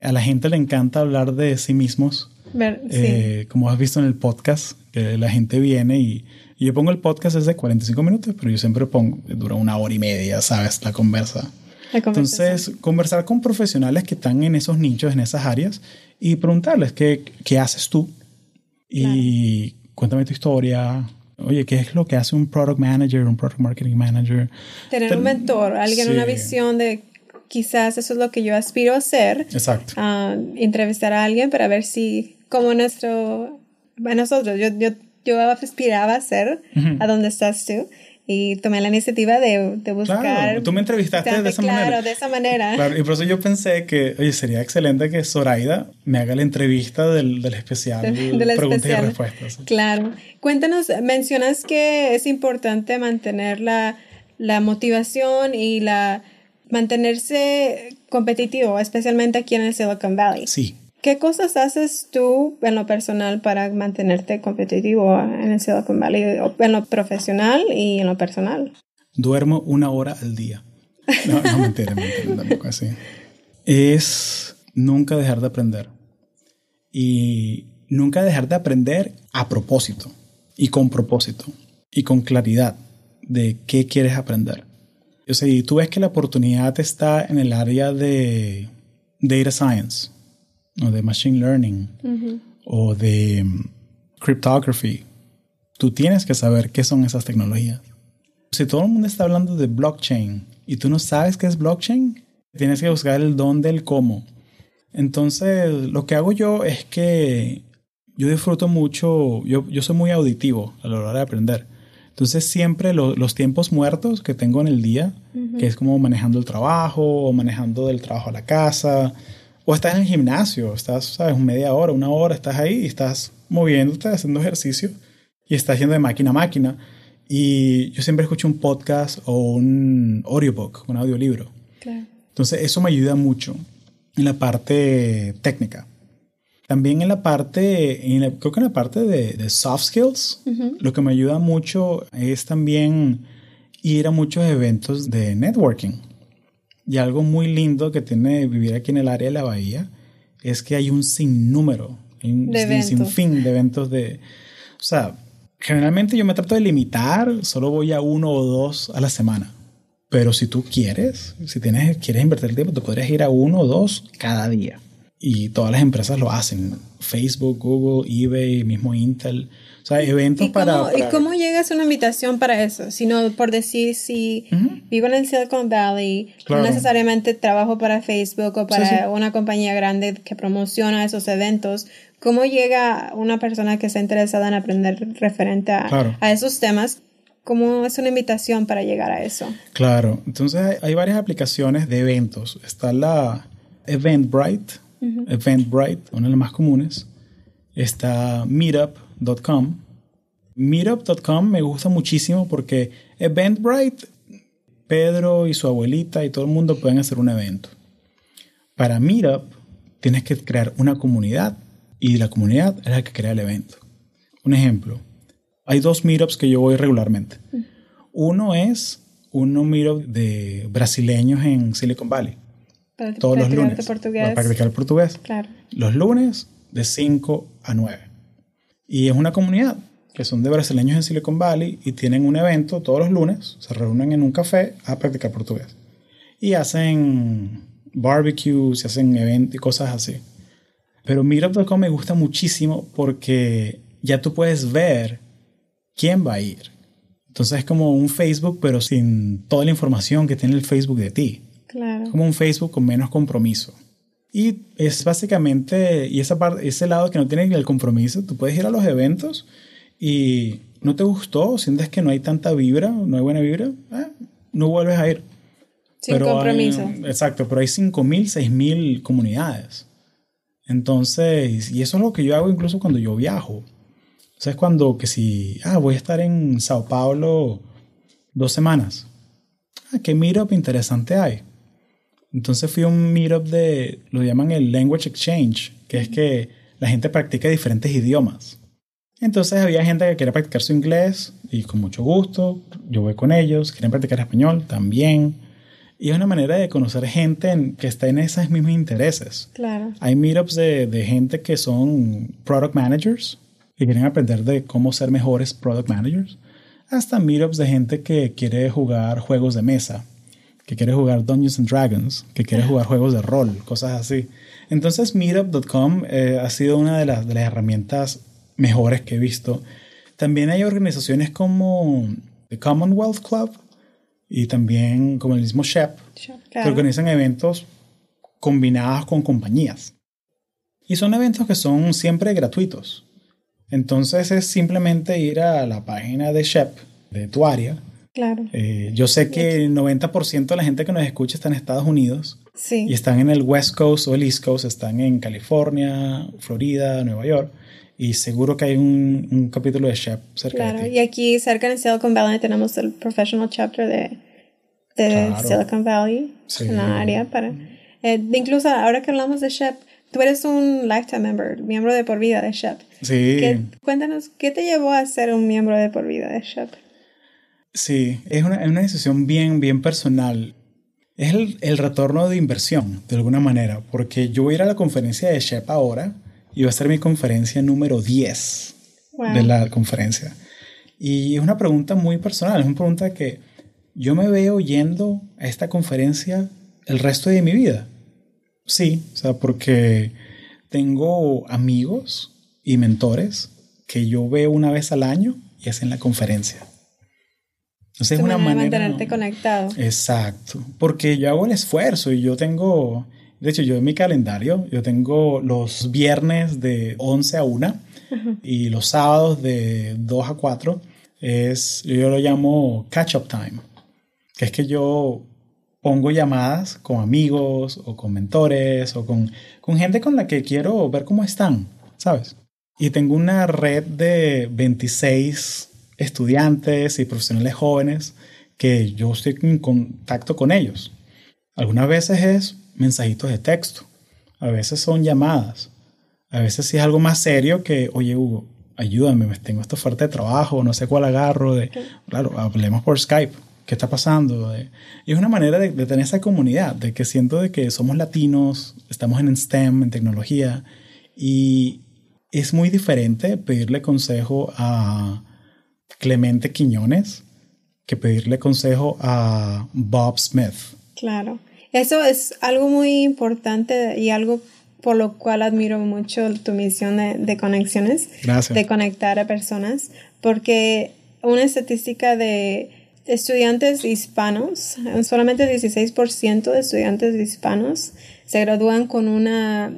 A: A la gente le encanta hablar de sí mismos, eh, como has visto en el podcast, que la gente viene y, yo pongo el podcast es de 45 minutos, pero yo siempre pongo, dura una hora y media, ¿sabes? La conversa. Entonces, conversar con profesionales que están en esos nichos, en esas áreas, y preguntarles qué, qué haces tú. Y cuéntame tu historia. Oye, ¿qué es lo que hace un product manager, un product marketing manager?
B: Tener un mentor, alguien, una visión de quizás eso es lo que yo aspiro a hacer.
A: Exacto.
B: entrevistar a alguien para ver si, como nuestro, a nosotros, yo, yo, yo aspiraba a ser a donde estás tú y tomé la iniciativa de, de buscar. Claro,
A: tú me entrevistaste de esa manera.
B: Claro, de esa manera.
A: Claro, y por eso yo pensé que, oye, sería excelente que Zoraida me haga la entrevista del, del especial de, preguntas y respuestas.
B: Claro. Cuéntanos, mencionas que es importante mantener la, la motivación y la mantenerse competitivo, especialmente aquí en el Silicon Valley.
A: Sí.
B: ¿Qué cosas haces tú en lo personal para mantenerte competitivo en el Silicon Valley, en lo profesional y en lo personal?
A: Duermo una hora al día. No, no mentira, mentira, tampoco así. Es nunca dejar de aprender. Y nunca dejar de aprender a propósito y con propósito y con claridad de qué quieres aprender. O sea, y tú ves que la oportunidad está en el área de data science o de machine learning o de um, cryptography, tú tienes que saber qué son esas tecnologías. Si todo el mundo está hablando de blockchain y tú no sabes qué es blockchain, tienes que buscar el dónde, el cómo. Entonces, lo que hago yo es que yo disfruto mucho, yo, yo soy muy auditivo a la hora de aprender. Entonces, siempre los tiempos muertos que tengo en el día, que es como manejando el trabajo o manejando del trabajo a la casa, o estás en el gimnasio, estás, sabes, media hora, una hora, estás ahí y estás moviéndote, haciendo ejercicio y estás yendo de máquina a máquina. Y yo siempre escucho un podcast o un audiobook, un audiolibro. Entonces eso me ayuda mucho en la parte técnica. También en la parte, en creo que en la parte de, soft skills, lo que me ayuda mucho es también ir a muchos eventos de networking. Y algo muy lindo que tiene vivir aquí en el área de la bahía es que hay un sinnúmero, un de sinfín de eventos de... O sea, generalmente yo me trato de limitar, solo voy a uno o dos a la semana. Pero si tú quieres, si tienes, quieres invertir tiempo, te podrías ir a uno o dos cada día. Y todas las empresas lo hacen. Facebook, Google, eBay, mismo Intel. Sea, eventos ¿Y
B: para,
A: ¿Y
B: cómo llegas a una invitación para eso? Sino por decir, si vivo en el Silicon Valley, no necesariamente trabajo para Facebook o para una compañía grande que promociona esos eventos, ¿cómo llega una persona que está interesada en aprender referente a, a esos temas? ¿Cómo es una invitación para llegar a eso?
A: Claro, entonces hay, varias aplicaciones de eventos. Está la Eventbrite, Eventbrite, una de las más comunes. Está Meetup, Meetup.com. Meetup.com me gusta muchísimo porque Eventbrite, Pedro y su abuelita y todo el mundo pueden hacer un evento. Para Meetup tienes que crear una comunidad y la comunidad es la que crea el evento. Un ejemplo, hay dos meetups que yo voy regularmente. Uno es un meetup de brasileños en Silicon Valley. todos los lunes.
B: Portugués. Para
A: practicar portugués.
B: Claro.
A: Los lunes de 5 a 9. Y es una comunidad que son de brasileños en Silicon Valley y tienen un evento todos los lunes, se reúnen en un café a practicar portugués. Y hacen barbecues, se hacen eventos y cosas así. Pero Meetup.com me gusta muchísimo porque ya tú puedes ver quién va a ir. Entonces es como un Facebook, pero sin toda la información que tiene el Facebook de ti.
B: Claro.
A: Como un Facebook con menos compromiso. Y es básicamente, y esa parte, ese lado que no tiene el compromiso, tú puedes ir a los eventos y no te gustó, sientes que no hay tanta vibra, no hay buena vibra, eh, no vuelves a ir.
B: Sin compromiso.
A: exacto, pero hay 5.000, 6.000 comunidades. Entonces, y eso es lo que yo hago incluso cuando yo viajo. O sea, es cuando que si, ah, voy a estar en Sao Paulo dos semanas. Ah, qué meetup interesante hay Entonces fui a un meetup de, lo llaman el Language Exchange, que es que la gente practica diferentes idiomas. Entonces había gente que quería practicar su inglés y con mucho gusto, yo voy con ellos, quieren practicar español también. Y es una manera de conocer gente que está en esos mismos intereses.
B: Claro.
A: Hay meetups de, de gente que son product managers y quieren aprender de cómo ser mejores product managers. Hasta meetups de gente que quiere jugar juegos de mesa, que quiere jugar Dungeons and Dragons, que quiere jugar juegos de rol, cosas así. Entonces, meetup.com eh, ha sido una de las, de las herramientas mejores que he visto. También hay organizaciones como The Commonwealth Club, y también como el mismo SHEP, que organizan eventos combinados con compañías. Y son eventos que son siempre gratuitos. Entonces es simplemente ir a la página de SHEP de tu área.
B: Claro.
A: Eh, yo sé que el 90% de la gente que nos escucha está en Estados Unidos.
B: Sí.
A: Y están en el West Coast o el East Coast, están en California, Florida, Nueva York. Y seguro que hay un, un capítulo de Shep cerca
B: claro.
A: de ti.
B: y aquí cerca en Silicon Valley tenemos el Professional Chapter de, de
A: Claro.
B: Silicon Valley,
A: Sí.
B: en la área. para eh, Incluso ahora que hablamos de Shep, tú eres un lifetime member, miembro de por vida de Shep.
A: Sí,
B: ¿Qué- cuéntanos, ¿qué te llevó a ser un miembro de por vida de Shep?
A: Sí, es una, es una decisión bien, bien personal. Es el, el retorno de inversión, de alguna manera, porque yo voy a ir a la conferencia de Shep ahora y va a ser mi conferencia número 10
B: Wow.
A: de la conferencia. Y es una pregunta muy personal, es una pregunta que yo me veo yendo a esta conferencia el resto de mi vida. Sí, o sea, porque tengo amigos y mentores que yo veo una vez al año y hacen la conferencia. Entonces es una
B: manera de mantenerte conectado.
A: Exacto, porque yo hago el esfuerzo y yo tengo, de hecho yo en mi calendario, yo tengo los viernes de 11 a 1 y los sábados de 2 a 4, es, yo lo llamo catch up time, que es que yo pongo llamadas con amigos o con mentores o con, con gente con la que quiero ver cómo están, ¿sabes? Y tengo una red de 26 estudiantes y profesionales jóvenes que yo estoy en contacto con ellos. Algunas veces es mensajitos de texto, a veces son llamadas, a veces sí es algo más serio que, oye Hugo, ayúdame, me tengo esta oferta de trabajo, no sé cuál agarro, de, claro, hablemos por Skype, ¿qué está pasando? De- y es una manera de, de tener esa comunidad, de que siento de que somos latinos, estamos en STEM, en tecnología, y es muy diferente pedirle consejo a Clemente Quiñones que pedirle consejo a Bob Smith.
B: Claro. Eso es algo muy importante y algo por lo cual admiro mucho tu misión de, de conexiones,
A: Gracias.
B: de conectar a personas, porque una estadística de estudiantes hispanos, solamente 16% de estudiantes hispanos se gradúan con una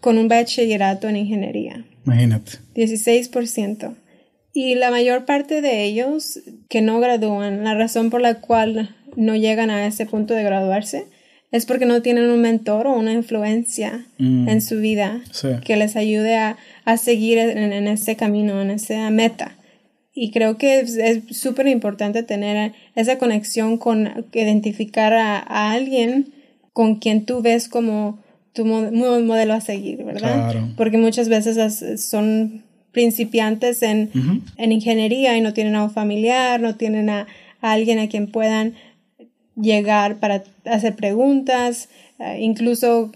B: con un bachillerato en ingeniería.
A: Imagínate.
B: 16%. Y la mayor parte de ellos que no gradúan, la razón por la cual no llegan a ese punto de graduarse es porque no tienen un mentor o una influencia
A: Mm.
B: en su vida
A: Sí.
B: que les ayude a, a seguir en, en ese camino, en esa meta. Y creo que es súper importante tener esa conexión con identificar a, a alguien con quien tú ves como tu mo- mo- modelo a seguir, ¿verdad?
A: Claro.
B: Porque muchas veces son principiantes en, en ingeniería y no tienen a un familiar, no tienen a, a alguien a quien puedan llegar para hacer preguntas, eh, incluso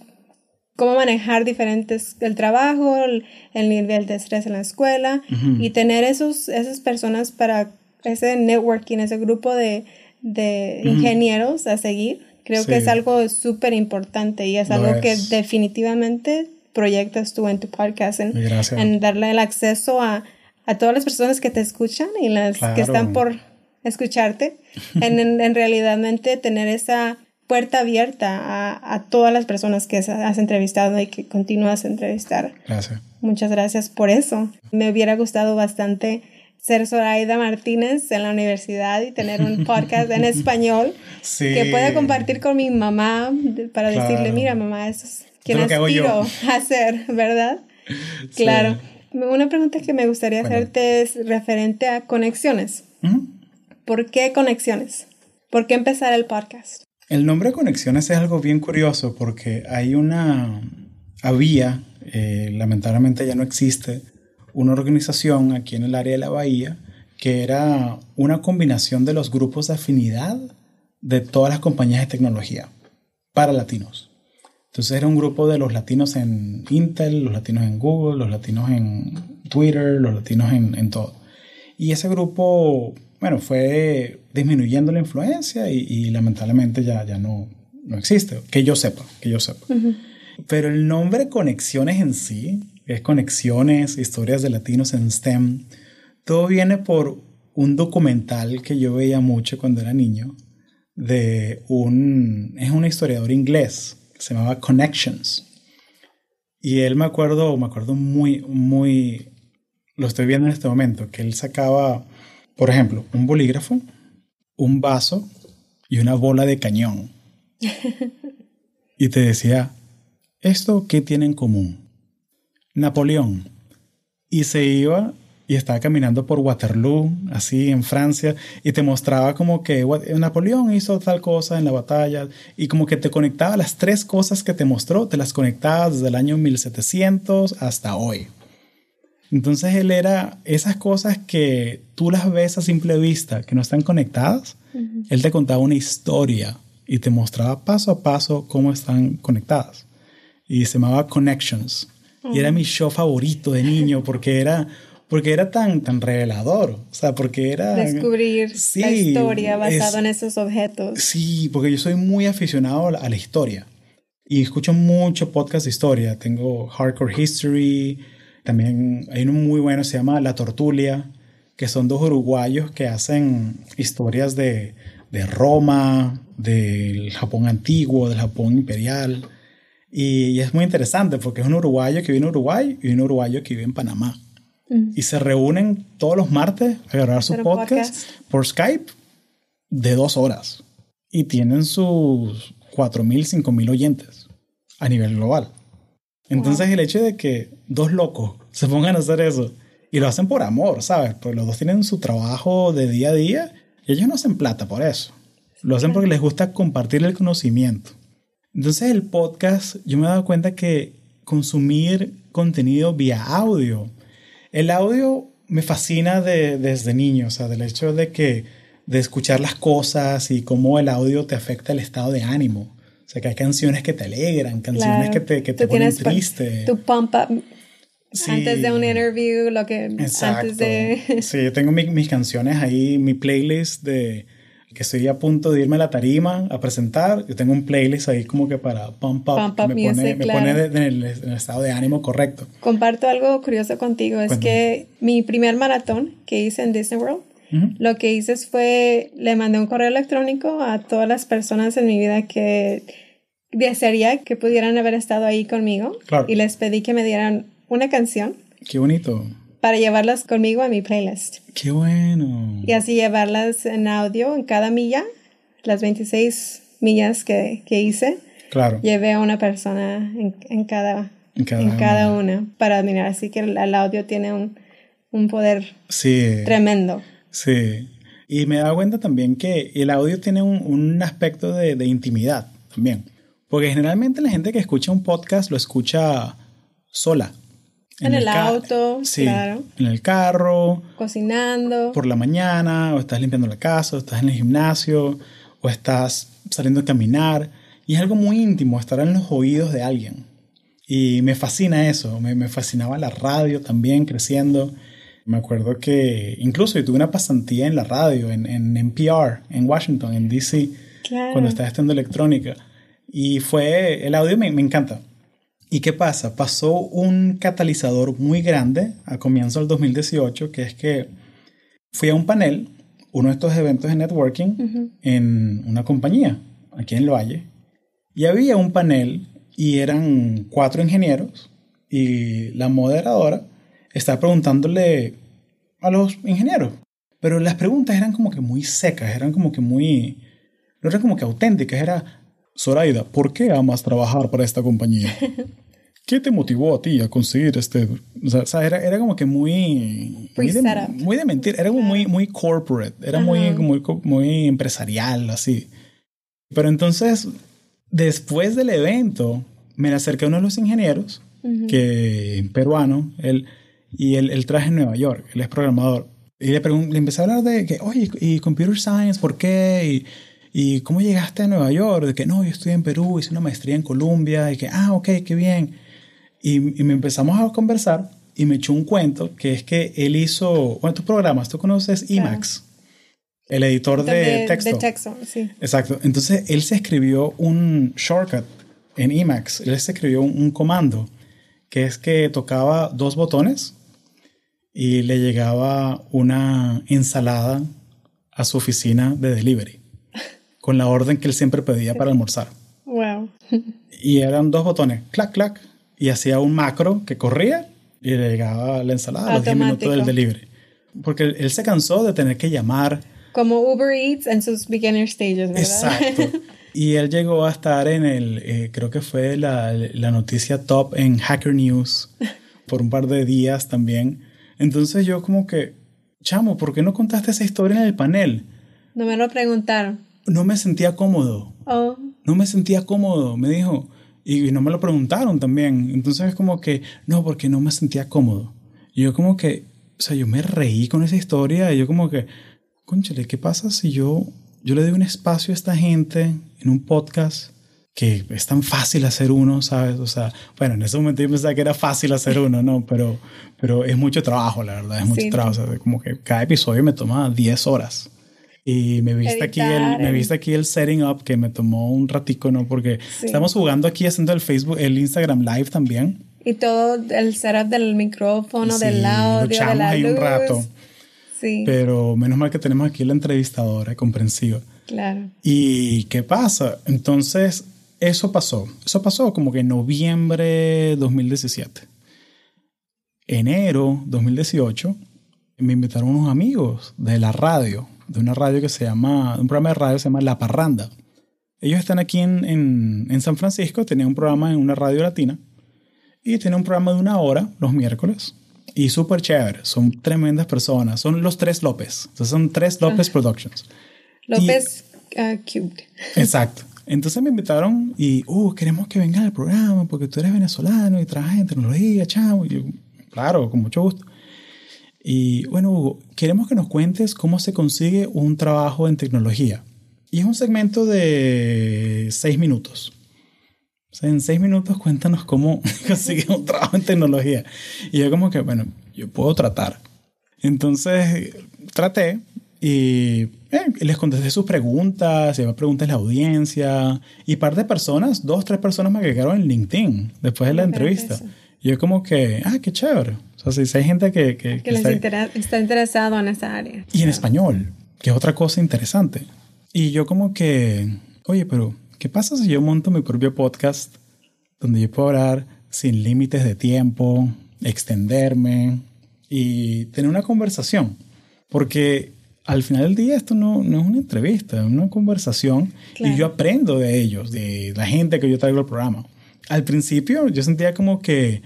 B: cómo manejar diferentes el trabajo, el, el nivel de estrés en la escuela y tener esos, esas personas para ese networking, ese grupo de, de ingenieros a seguir. Creo que es algo súper importante y es
A: Lo
B: algo que definitivamente proyectas tú en tu podcast, en, darle el acceso a, a todas las personas que te escuchan y las
A: Claro.
B: que están por escucharte, en, en, en realmente tener esa puerta abierta a, a todas las personas que has- entrevistado y que continúas a entrevistar.
A: Gracias.
B: Muchas gracias por eso. Me hubiera gustado bastante ser Zoraida Martínez en la universidad y tener un podcast en español
A: Sí.
B: que pueda compartir con mi mamá para
A: Claro.
B: decirle, mira mamá, eso es quien
A: es lo que hago yo".
B: aspiro a hacer, ¿verdad?
A: Sí.
B: Claro. Una pregunta que me gustaría hacerte es referente a conexiones. ¿Por qué conexiones? ¿Por qué empezar el podcast?
A: El nombre Conexiones es algo bien curioso porque hay una, había, eh, lamentablemente ya no existe, una organización aquí en el área de la Bahía que era una combinación de los grupos de afinidad de todas las compañías de tecnología para latinos. Entonces era un grupo de los latinos en Intel, los latinos en Google, los latinos en Twitter, los latinos en, en todo. Y ese grupo, bueno, fue disminuyendo la influencia y, lamentablemente ya, ya no, no existe, que yo sepa, que yo sepa. Pero el nombre Conexiones en sí, es Conexiones, Historias de Latinos en STEM, todo viene por un documental que yo veía mucho cuando era niño, de un, es un historiador inglés, se llamaba Connections. Y él me acuerdo, me acuerdo muy, muy, lo estoy viendo en este momento, que él sacaba, por ejemplo, un bolígrafo, un vaso y una bola de cañón. y te decía, ¿esto qué tiene en común? Napoleón. Y se iba y estaba caminando por Waterloo, así en Francia, y te mostraba como que Napoleón hizo tal cosa en la batalla, y como que te conectaba las tres cosas que te mostró, te las conectaba desde el año 1700 hasta hoy. Entonces él era esas cosas que tú las ves a simple vista, que no están conectadas, él te contaba una historia y te mostraba paso a paso cómo están conectadas. Y se llamaba Connections. Y era mi show favorito de niño porque era porque era tan, tan revelador, o sea, porque era...
B: Descubrir la historia basada en esos objetos.
A: Sí, porque yo soy muy aficionado a la, historia y escucho mucho podcast de historia. Tengo Hardcore History, también hay uno muy bueno, se llama La Tortulia, que son dos uruguayos que hacen historias de, de Roma, del Japón antiguo, del Japón imperial. Y, y, es muy interesante porque es un uruguayo que vive en Uruguay y un uruguayo que vive en Panamá. Y se reúnen todos los martes a grabar su podcast, por Skype de dos horas. Y tienen sus 4.000, 5.000 oyentes a nivel global. Entonces el hecho de que dos locos se pongan a hacer eso y lo hacen por amor, ¿sabes? Porque los dos tienen su trabajo de día a día y ellos no hacen plata por eso. Lo hacen porque les gusta compartir el conocimiento. Entonces el podcast, yo me he dado cuenta que consumir contenido vía audio el audio me fascina desde niño, o sea, del hecho de que de escuchar las cosas y cómo el audio te afecta el estado de ánimo. O sea, que hay canciones que te alegran, canciones que te, que te ponen triste.
B: Tu pump up antes de un interview, lo que antes de...
A: sí, yo tengo mis canciones ahí, mi playlist de que estoy a punto de irme a la tarima a presentar, yo tengo un playlist ahí como que para pump up, me, pone, me pone en, el, estado de ánimo correcto.
B: Comparto algo curioso contigo, es que mi primer maratón que hice en Disney World, lo que hice fue, le mandé un correo electrónico a todas las personas en mi vida que desearía que pudieran haber estado ahí conmigo y les pedí que me dieran una canción.
A: Qué bonito
B: para llevarlas conmigo a mi playlist.
A: ¡Qué bueno!
B: Y así llevarlas en audio en cada milla, las 26 millas que, que hice.
A: Claro.
B: Llevé a una persona en, en cada, en cada, una. para admirar. Así que el, audio tiene un, un poder
A: sí.
B: tremendo.
A: Sí. Y me he dado cuenta también que el audio tiene un, un aspecto de, de intimidad también. Porque generalmente la gente que escucha un podcast lo escucha sola.
B: En, el, auto,
A: sí, claro. En el carro.
B: Cocinando.
A: Por la mañana, o estás limpiando la casa, o estás en el gimnasio, o estás saliendo a caminar. Y es algo muy íntimo, estar en los oídos de alguien. Y me fascina eso, me, me fascinaba la radio también creciendo. Me acuerdo que incluso yo tuve una pasantía en la radio, en, en NPR, en Washington, en DC, cuando estaba estudiando electrónica. Y fue, el audio me, me encanta. ¿Y qué pasa? Pasó un catalizador muy grande a comienzo del 2018, que es que fui a un panel, uno de estos eventos de networking, en una compañía, aquí en el Valle, y había un panel y eran cuatro ingenieros y la moderadora estaba preguntándole a los ingenieros, pero las preguntas eran como que muy secas, eran como que muy, no eran como que auténticas, era, Zoraida, ¿por qué amas trabajar para esta compañía? ¿Qué te motivó a ti a conseguir este? O sea, era, era como que muy... Muy de, muy de, mentir, era como muy, muy corporate, era muy, muy, muy empresarial, así. Pero entonces, después del evento, me acerqué a uno de los ingenieros, que peruano, él, y él, él traje en Nueva York, él es programador. Y le, le empecé a hablar de que, oye, ¿y Computer Science por qué? Y, ¿Y cómo llegaste a Nueva York? De que no, yo estudié en Perú, hice una maestría en Colombia, y que, ah, ok, qué bien. Y, y me empezamos a conversar y me echó un cuento que es que él hizo, bueno, tus programas, tú conoces Emacs, el editor de, texto.
B: De texto, sí.
A: Exacto. Entonces él se escribió un shortcut en Emacs, él se escribió un comando que es que tocaba dos botones y le llegaba una ensalada a su oficina de delivery con la orden que él siempre pedía para almorzar.
B: Wow.
A: Y eran dos botones, clac, clac, y hacía un macro que corría y le llegaba la ensalada a los 10 minutos del delivery. Porque él, se cansó de tener que llamar.
B: Como Uber Eats en sus beginner stages, ¿verdad?
A: Exacto. Y él llegó a estar en el, eh, creo que fue la, la noticia top en Hacker News por un par de días también. Entonces yo como que, chamo, ¿por qué no contaste esa historia en el panel?
B: No me lo preguntaron.
A: No me sentía cómodo.
B: Oh.
A: No me sentía cómodo, me dijo. Y no me lo preguntaron también. Entonces es como que, no, porque no me sentía cómodo. Y yo como que, o sea, yo me reí con esa historia y yo como que, conchale, ¿qué pasa si yo yo le doy un espacio a esta gente en un podcast que es tan fácil hacer uno, ¿sabes? O sea, bueno, en ese momento yo pensaba que era fácil hacer uno, ¿no? Pero, pero es mucho trabajo, la verdad, es mucho trabajo. O sea, como que cada episodio me toma 10 horas. Y me viste, aquí el, me viste aquí el setting up que me tomó un ratico, ¿no? Porque estamos jugando aquí haciendo el Facebook, el Instagram Live también.
B: Y todo el setup del micrófono, del audio, de la ahí un rato.
A: Pero menos mal que tenemos aquí la entrevistadora comprensiva.
B: Claro.
A: ¿Y qué pasa? Entonces, eso pasó. Eso pasó como que en noviembre 2017. Enero 2018 me invitaron unos amigos de la radio, de una radio que se llama, un programa de radio que se llama La Parranda. Ellos están aquí en, en, en San Francisco, tenían un programa en una radio latina y tienen un programa de una hora los miércoles y súper chévere. Son tremendas personas. Son los tres López. son tres López Productions.
B: López uh, Cubed.
A: Exacto. Entonces me invitaron y, uh, queremos que vengan al programa porque tú eres venezolano y trabajas en tecnología, chavo. Y yo, claro, con mucho gusto. Y bueno, Hugo, queremos que nos cuentes cómo se consigue un trabajo en tecnología. Y es un segmento de seis minutos en seis minutos cuéntanos cómo consigues un trabajo en tecnología. Y yo como que, bueno, yo puedo tratar. Entonces traté y eh, les contesté sus preguntas, y preguntas a la audiencia. Y par de personas, dos, tres personas me agregaron en LinkedIn después de la entrevista. Y yo como que, ah, qué chévere. O sea, si hay gente que...
B: Que, les está, está interesado en esa área.
A: Y en español, que es otra cosa interesante. Y yo como que, oye, pero ¿Qué pasa si yo monto mi propio podcast donde yo puedo hablar sin límites de tiempo, extenderme y tener una conversación? Porque al final del día esto no, no es una entrevista, es una conversación y yo aprendo de ellos, de la gente que yo traigo al programa. Al principio yo sentía como que,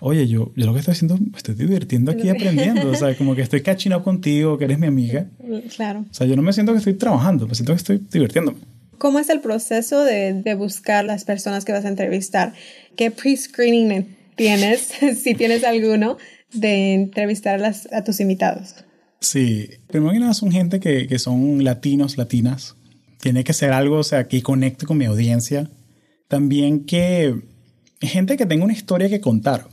A: oye, yo, yo lo que estoy haciendo, me estoy divirtiendo aquí aprendiendo, o sea, como que estoy catching up contigo, que eres mi amiga.
B: Claro.
A: O sea, yo no me siento que estoy trabajando, me siento que estoy divirtiéndome.
B: ¿Cómo es el proceso de, de buscar las personas que vas a entrevistar? ¿Qué pre-screening tienes, si tienes alguno, de entrevistar a, a tus invitados?
A: Sí, primero que nada son gente que, que, son latinos, latinas. Tiene que ser algo, o sea, que conecte con mi audiencia. También que gente que tenga una historia que contar.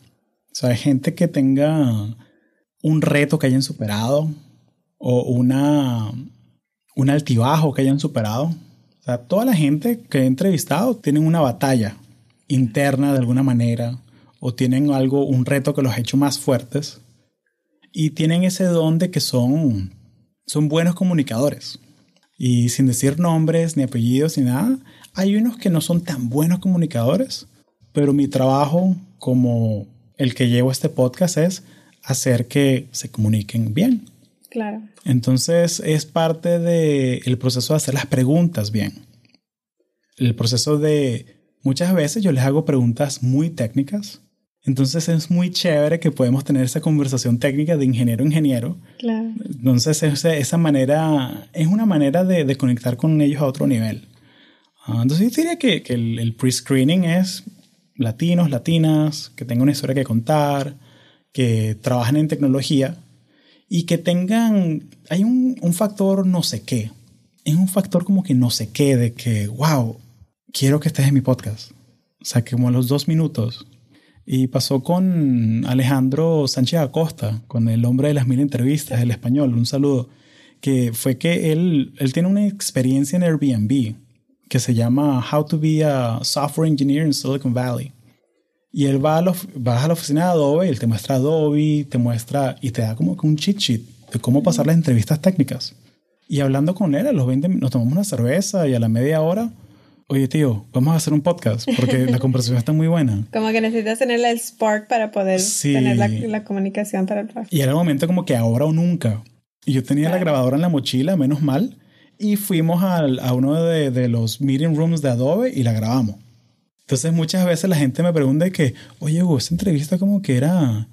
A: O sea, gente que tenga un reto que hayan superado o una, un altibajo que hayan superado. O sea, toda la gente que he entrevistado tienen una batalla interna de alguna manera o tienen algo, un reto que los ha hecho más fuertes y tienen ese don de que son, son buenos comunicadores. Y sin decir nombres, ni apellidos, ni nada, hay unos que no son tan buenos comunicadores, pero mi trabajo como el que llevo este podcast es hacer que se comuniquen bien.
B: Claro.
A: Entonces es parte del proceso de hacer las preguntas bien. El proceso de muchas veces yo les hago preguntas muy técnicas. Entonces es muy chévere que podemos tener esa conversación técnica de ingeniero a ingeniero.
B: Claro.
A: Entonces esa, esa manera es una manera de, de, conectar con ellos a otro nivel. Ah, entonces yo diría que, que el, el pre-screening es latinos, latinas, que tengan una historia que contar, que trabajen en tecnología y que tengan, hay un, un factor no sé qué, es un factor como que no sé qué, de que, wow, quiero que estés en mi podcast. O sea, como los dos minutos. Y pasó con Alejandro Sánchez Acosta, con el hombre de las mil entrevistas, el español, un saludo, que fue que él, él tiene una experiencia en Airbnb que se llama How to be a Software Engineer in Silicon Valley. Y él va a, a la oficina de Adobe, él te muestra Adobe, te muestra y te da como que un cheat sheet de cómo pasar las entrevistas técnicas. Y hablando con él, a los 20 nos tomamos una cerveza y a la media hora, oye tío, vamos a hacer un podcast porque la conversación está muy buena.
B: Como que necesitas tener el spark para poder tener la, la, comunicación para el trabajo.
A: Y era el momento como que ahora o nunca. Y yo tenía la grabadora en la mochila, menos mal, y fuimos al, a uno de, de, los meeting rooms de Adobe y la grabamos. Entonces muchas veces la gente me pregunta que, oye Hugo, esa entrevista como que era,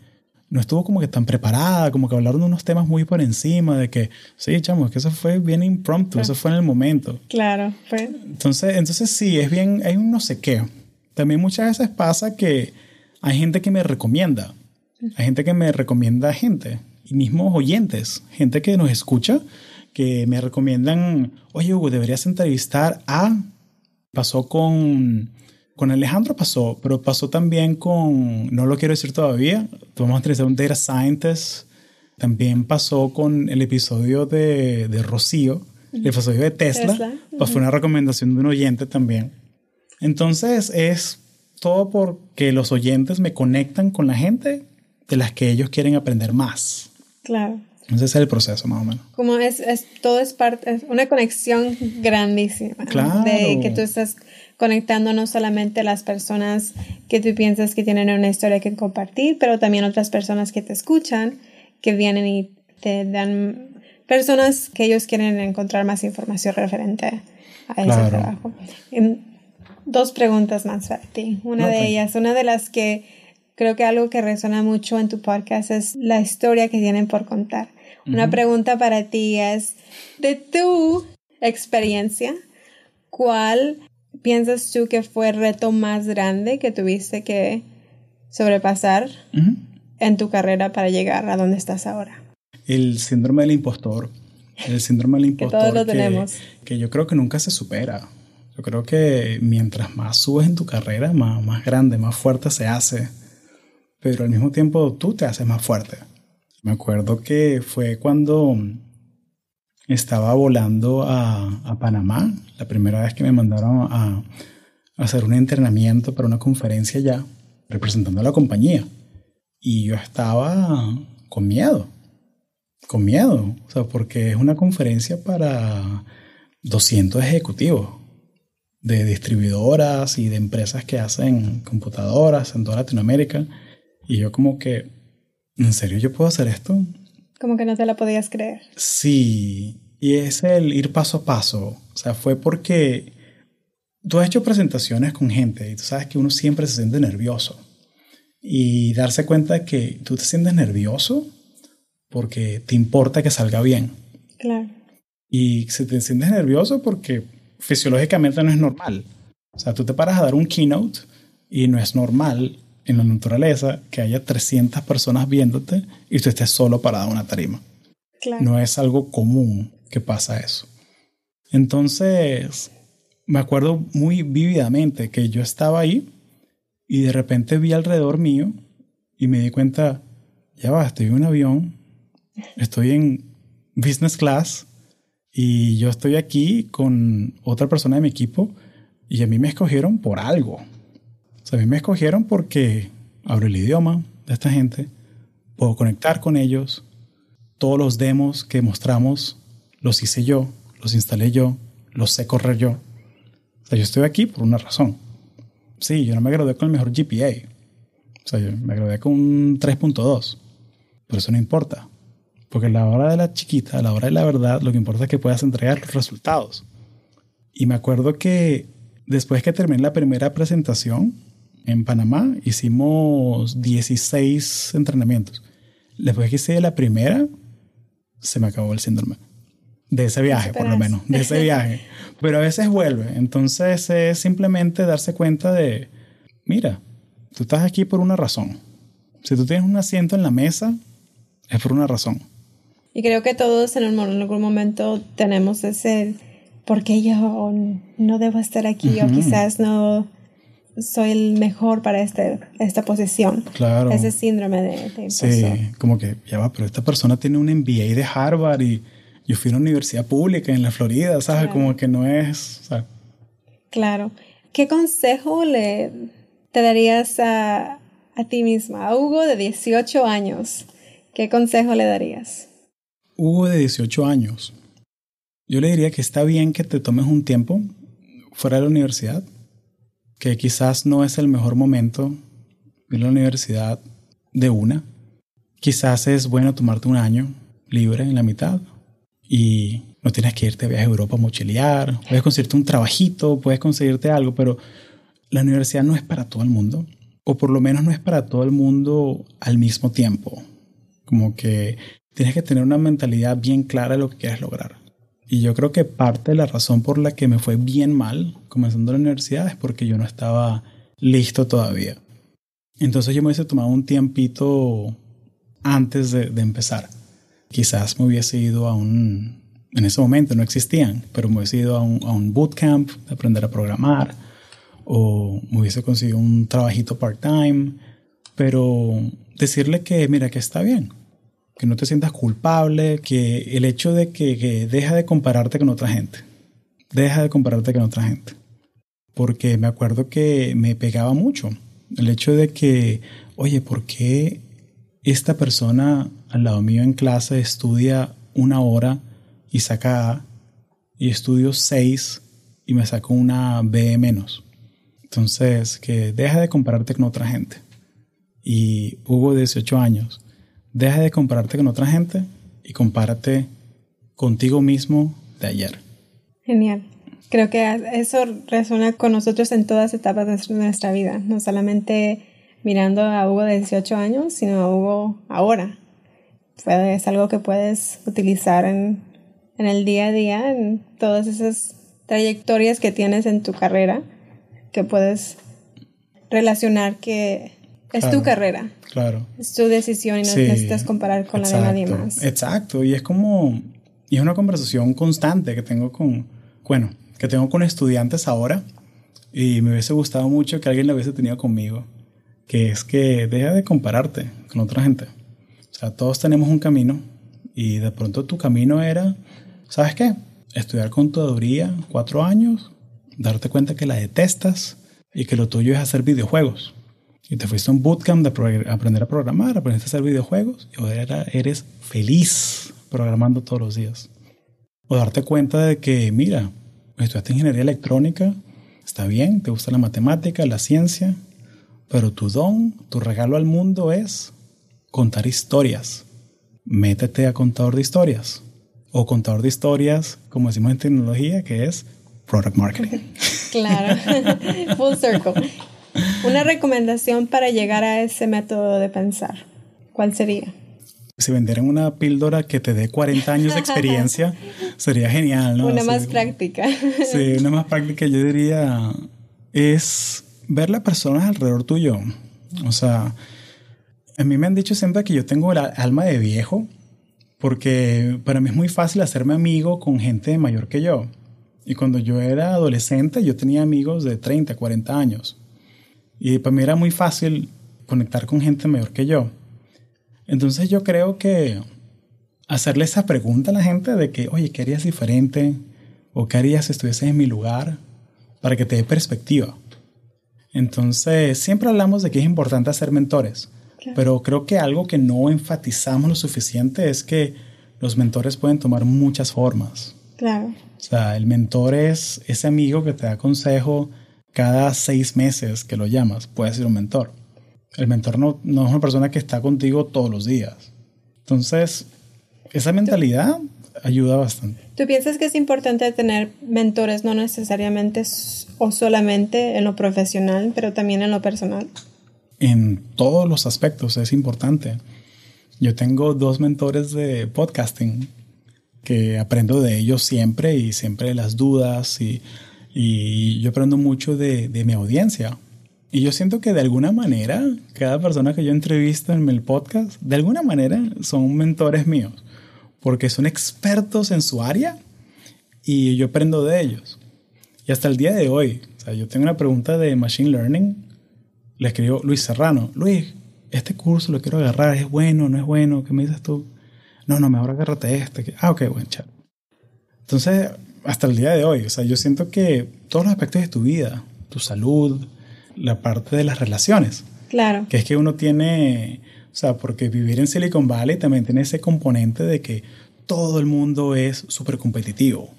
A: no estuvo como que tan preparada, como que hablaron de unos temas muy por encima, de que, sí, chamo, es que eso fue bien impromptu, eso fue en el momento.
B: Claro, fue.
A: Entonces, entonces sí, es bien, hay un no sé qué. También muchas veces pasa que hay gente que me recomienda, hay gente que me recomienda gente, y mismos oyentes, gente que nos escucha, que me recomiendan, oye Hugo, deberías entrevistar a... Pasó con con Alejandro pasó, pero pasó también con, no lo quiero decir todavía, vamos a entrevistar un data scientist. También pasó con el episodio de, de Rocío, el episodio de Tesla. Tesla. Pues fue una recomendación de un oyente también. Entonces es todo porque los oyentes me conectan con la gente de las que ellos quieren aprender más.
B: Claro.
A: Ese es el proceso, más o menos.
B: Como es, es todo es parte, es una conexión grandísima. Claro. De que tú estás conectando no solamente las personas que tú piensas que tienen una historia que compartir, pero también otras personas que te escuchan, que vienen y te dan personas que ellos quieren encontrar más información referente a ese trabajo. dos preguntas más para ti. Una de ellas, una de las que creo que algo que resuena mucho en tu podcast es la historia que tienen por contar. Una pregunta para ti es, de tu experiencia, ¿cuál piensas tú que fue el reto más grande que tuviste que sobrepasar en tu carrera para llegar a donde estás ahora?
A: El síndrome del impostor. El síndrome del impostor.
B: que todos lo tenemos.
A: Que yo creo que nunca se supera. Yo creo que mientras más subes en tu carrera, más, más grande, más fuerte se hace. Pero al mismo tiempo tú te haces más fuerte. Me acuerdo que fue cuando estaba volando a, Panamá, la primera vez que me mandaron a, hacer un entrenamiento para una conferencia ya, representando a la compañía. Y yo estaba con miedo, con miedo, o sea, porque es una conferencia para 200 ejecutivos de distribuidoras y de empresas que hacen computadoras en toda Latinoamérica. Y yo como que, ¿en serio yo puedo hacer esto?
B: Como que no te la podías creer.
A: Sí, y es el ir paso a paso. O sea, fue porque tú has hecho presentaciones con gente y tú sabes que uno siempre se siente nervioso. Y darse cuenta de que tú te sientes nervioso porque te importa que salga bien.
B: Claro.
A: Y se te sientes nervioso porque fisiológicamente no es normal. O sea, tú te paras a dar un keynote y no es normal en la naturaleza que haya 300 personas viéndote y tú estés solo parado en una tarima. No es algo común que pasa eso. Entonces, me acuerdo muy vívidamente que yo estaba ahí y de repente vi alrededor mío y me di cuenta, ya va, estoy en un avión, estoy en business class y yo estoy aquí con otra persona de mi equipo y a mí me escogieron por algo. Sea, a mí me escogieron porque hablo el idioma de esta gente, puedo conectar con ellos, todos los demos que mostramos los hice yo, los instalé yo, los sé correr yo. O sea, yo estoy aquí por una razón. Sí, yo no me gradué con el mejor GPA. O sea, yo me gradué con un 3.2. Pero eso no importa. Porque a la hora de la chiquita, a la hora de la verdad, lo que importa es que puedas entregar los resultados. Y me acuerdo que después que terminé la primera presentación en Panamá, hicimos 16 entrenamientos. Después que hice la primera, se me acabó el síndrome. De ese viaje, por lo menos, de ese viaje. Pero a veces vuelve. Entonces es simplemente darse cuenta de, mira, tú estás aquí por una razón. Si tú tienes un asiento en la mesa, es por una razón.
B: Y creo que todos en, algún momento tenemos ese, ¿por qué yo no debo estar aquí? O quizás no soy el mejor para este, esta posición.
A: Claro.
B: Ese síndrome de, de
A: Sí, como que ya va, pero esta persona tiene un MBA de Harvard y yo fui a una universidad pública en la Florida, ¿sabes? Como que no es...
B: Claro. ¿Qué consejo le te darías a, a ti misma, a Hugo de 18 años? ¿Qué consejo le darías?
A: Hugo de 18 años. Yo le diría que está bien que te tomes un tiempo fuera de la universidad, que quizás no es el mejor momento ir a la universidad de una. Quizás es bueno tomarte un año libre en la mitad y no tienes que irte a viaje a Europa a mochilear, puedes conseguirte un trabajito, puedes conseguirte algo, pero la universidad no es para todo el mundo, o por lo menos no es para todo el mundo al mismo tiempo. Como que tienes que tener una mentalidad bien clara de lo que quieres lograr. Y yo creo que parte de la razón por la que me fue bien mal comenzando la universidad es porque yo no estaba listo todavía. Entonces yo me hubiese tomado un tiempito antes de, de empezar Quizás me hubiese ido a un, en ese momento no existían, pero me hubiese ido a un, a un bootcamp de aprender a programar o me hubiese conseguido un trabajito part-time, pero decirle que, mira, que está bien, que no te sientas culpable, que el hecho de que, que deja de compararte con otra gente, deja de compararte con otra gente, porque me acuerdo que me pegaba mucho el hecho de que, oye, ¿por qué esta persona al lado mío en clase estudia una hora y saca A y estudio seis y me saco una B menos. Entonces, que deja de compararte con otra gente. Y Hugo, 18 años, deja de compararte con otra gente y compárate contigo mismo de ayer.
B: Genial. Creo que eso resuena con nosotros en todas etapas de nuestra vida, no solamente mirando a Hugo de 18 años, sino a Hugo ahora. Es algo que puedes utilizar en, en el día a día, en todas esas trayectorias que tienes en tu carrera, que puedes relacionar que es tu carrera.
A: Claro.
B: Es tu decisión y no necesitas comparar con la de nadie más.
A: Exacto. Y es como, y es una conversación constante que tengo con, bueno, que tengo con estudiantes ahora. Y me hubiese gustado mucho que alguien lo hubiese tenido conmigo que es que deja de compararte con otra gente. O sea, todos tenemos un camino y de pronto tu camino era, ¿sabes qué? Estudiar contaduría cuatro años, darte cuenta que la detestas y que lo tuyo es hacer videojuegos. Y te fuiste a un bootcamp de aprender a programar, aprendiste a hacer videojuegos y ahora eres feliz programando todos los días. O darte cuenta de que, mira, estudiaste ingeniería electrónica, está bien, te gusta la matemática, la ciencia, pero tu don, tu regalo al mundo es contar historias. Métete a contador de historias. O contador de historias, como decimos en tecnología, que es product marketing.
B: Claro, full circle. Una recomendación para llegar a ese método de pensar, ¿cuál sería?
A: Si vendieran una píldora que te dé 40 años de experiencia, sería genial, ¿no?
B: Una más práctica.
A: Sí, una más práctica, yo diría, es ver las personas alrededor tuyo. O sea, a mí me han dicho siempre que yo tengo el alma de viejo, porque para mí es muy fácil hacerme amigo con gente mayor que yo. Y cuando yo era adolescente, yo tenía amigos de 30, 40 años. Y para mí era muy fácil conectar con gente mayor que yo. Entonces yo creo que hacerle esa pregunta a la gente de que, oye, ¿qué harías diferente? ¿O qué harías si estuvieses en mi lugar? Para que te dé perspectiva. Entonces, siempre hablamos de que es importante hacer mentores, pero creo que algo que no enfatizamos lo suficiente es que los mentores pueden tomar muchas formas.
B: Claro.
A: O sea, el mentor es ese amigo que te da consejo cada seis meses que lo llamas, puede ser un mentor. El mentor no, no es una persona que está contigo todos los días. Entonces, esa mentalidad ayuda bastante.
B: ¿Tú piensas que es importante tener mentores no necesariamente o solamente en lo profesional, pero también en lo personal?
A: En todos los aspectos es importante. Yo tengo dos mentores de podcasting que aprendo de ellos siempre y siempre las dudas y, y yo aprendo mucho de, de, mi audiencia. Y yo siento que de alguna manera, cada persona que yo entrevisto en el podcast, de alguna manera son mentores míos, porque son expertos en su área y yo aprendo de ellos. Y hasta el día de hoy, o sea, yo tengo una pregunta de Machine Learning, le escribo Luis Serrano, Luis, este curso lo quiero agarrar, ¿es bueno, no es bueno? ¿Qué me dices tú? No, no, mejor agárrate este. Ah, ok, buen chat. Entonces, hasta el día de hoy, o sea, yo siento que todos los aspectos de tu vida, tu salud, la parte de las relaciones.
B: Claro.
A: Que es que uno tiene, o sea, porque vivir en Silicon Valley también tiene ese componente de que todo el mundo es súper competitivo.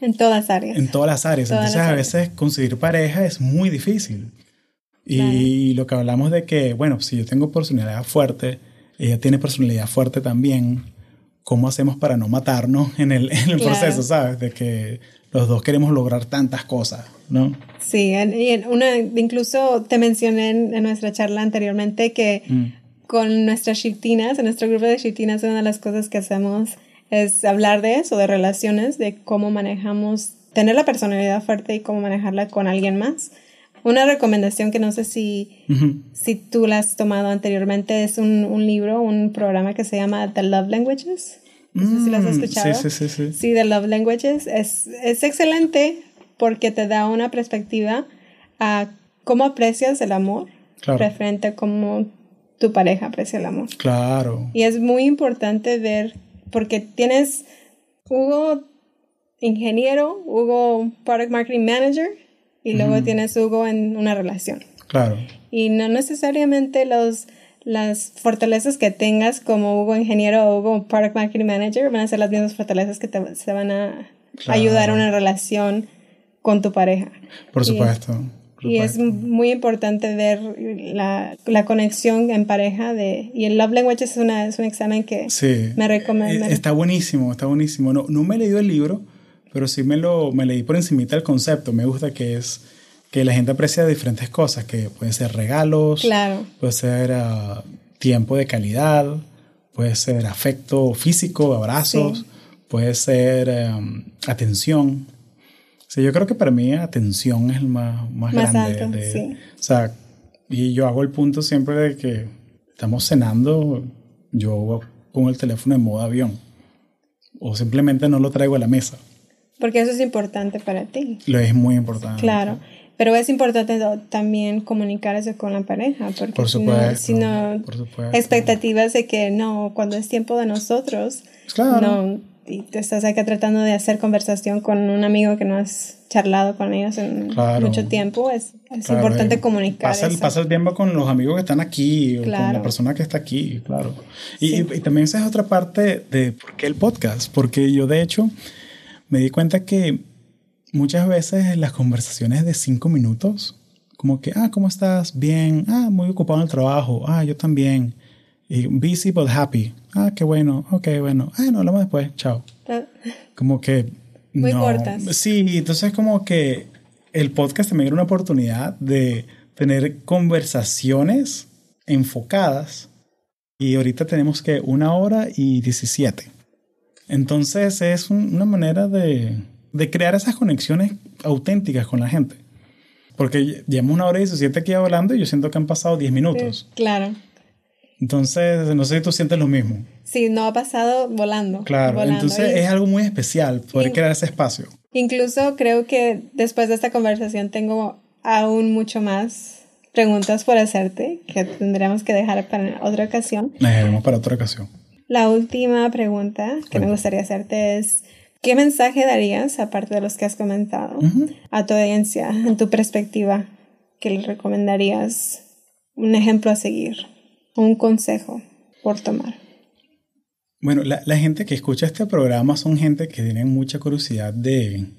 B: En todas las áreas.
A: En todas las áreas. Entonces, a veces conseguir pareja es muy difícil. Y lo que hablamos de que, bueno, si yo tengo personalidad fuerte, ella tiene personalidad fuerte también, ¿cómo hacemos para no matarnos en el, en el proceso, sabes? De que los dos queremos lograr tantas cosas, ¿no?
B: Sí, y una, incluso te mencioné en, nuestra charla anteriormente que mm. con nuestras shiftinas, en nuestro grupo de shiftinas, una de las cosas que hacemos es hablar de eso, de relaciones, de cómo manejamos, tener la personalidad fuerte y cómo manejarla con alguien más. Una recomendación que no sé si, si tú la has tomado anteriormente es un, un, libro, un programa que se llama The Love Languages. No sé si lo has mm, escuchado.
A: Sí, sí, sí,
B: sí. The Love Languages es, es excelente porque te da una perspectiva a cómo aprecias el amor referente a cómo tu pareja aprecia el amor.
A: Claro.
B: Y es muy importante ver, porque tienes Hugo ingeniero, Hugo product marketing manager, y luego tienes Hugo en una relación.
A: Claro.
B: Y no necesariamente los, las fortalezas que tengas como Hugo ingeniero o Hugo product marketing manager van a ser las mismas fortalezas que te, se van a ayudar a una relación con tu pareja.
A: Por supuesto.
B: Y, es muy importante ver la, la, conexión en pareja de... Y el Love Language es, una, es un examen que
A: sí.
B: me recomiendo.
A: Eh, está buenísimo, está buenísimo. No, no me he leído el libro, pero sí me lo me leí por encimita el concepto. Me gusta que es que la gente aprecia diferentes cosas, que pueden ser regalos,
B: claro.
A: puede ser ah, tiempo de calidad, puede ser afecto físico, abrazos, puede ser em, atención. O yo creo que para mí atención es el más, más, grande. de, O sea, y yo hago el punto siempre de que estamos cenando, yo pongo el teléfono en modo avión o simplemente no lo traigo a la mesa.
B: Porque eso es importante para ti.
A: Lo es muy importante.
B: Claro. Pero es importante también comunicar eso con la pareja, porque
A: por supuesto,
B: si no, expectativas de que no, cuando es tiempo de nosotros, claro. no, y te estás acá tratando de hacer conversación con un amigo que no has charlado con ellos en mucho tiempo, es, es importante comunicar.
A: Pasa el, pasa el tiempo con los amigos que están aquí, o con la persona que está aquí, claro. Y, y también esa es otra parte de por qué el podcast, porque yo de hecho me di cuenta que muchas veces las conversaciones de cinco minutos, como que, ah, ¿cómo estás? Bien, ah, muy ocupado en el trabajo, ah, yo también. Y busy but happy. Ah, qué bueno, ok, bueno. Ah, no, hablamos después, chao. Como que...
B: Muy cortas.
A: Sí, entonces como que el podcast también era una oportunidad de tener conversaciones enfocadas y ahorita tenemos que una hora y diecisiete. Entonces es una manera de, crear esas conexiones auténticas con la gente. Porque llevamos una hora y diecisiete aquí hablando y yo siento que han pasado diez minutos.
B: claro.
A: Entonces, no sé si tú sientes lo mismo.
B: Sí, no ha pasado volando.
A: Claro, entonces es algo muy especial poder crear ese espacio.
B: Incluso creo que después de esta conversación tengo aún mucho más preguntas por hacerte que tendremos que dejar para otra ocasión.
A: Dejaremos para otra ocasión.
B: La última pregunta que me gustaría hacerte es, ¿qué mensaje darías, aparte de los que has comentado, a tu audiencia, en tu perspectiva, que le recomendarías un ejemplo a seguir, un consejo por tomar?
A: Bueno, la, gente que escucha este programa son gente que tiene mucha curiosidad de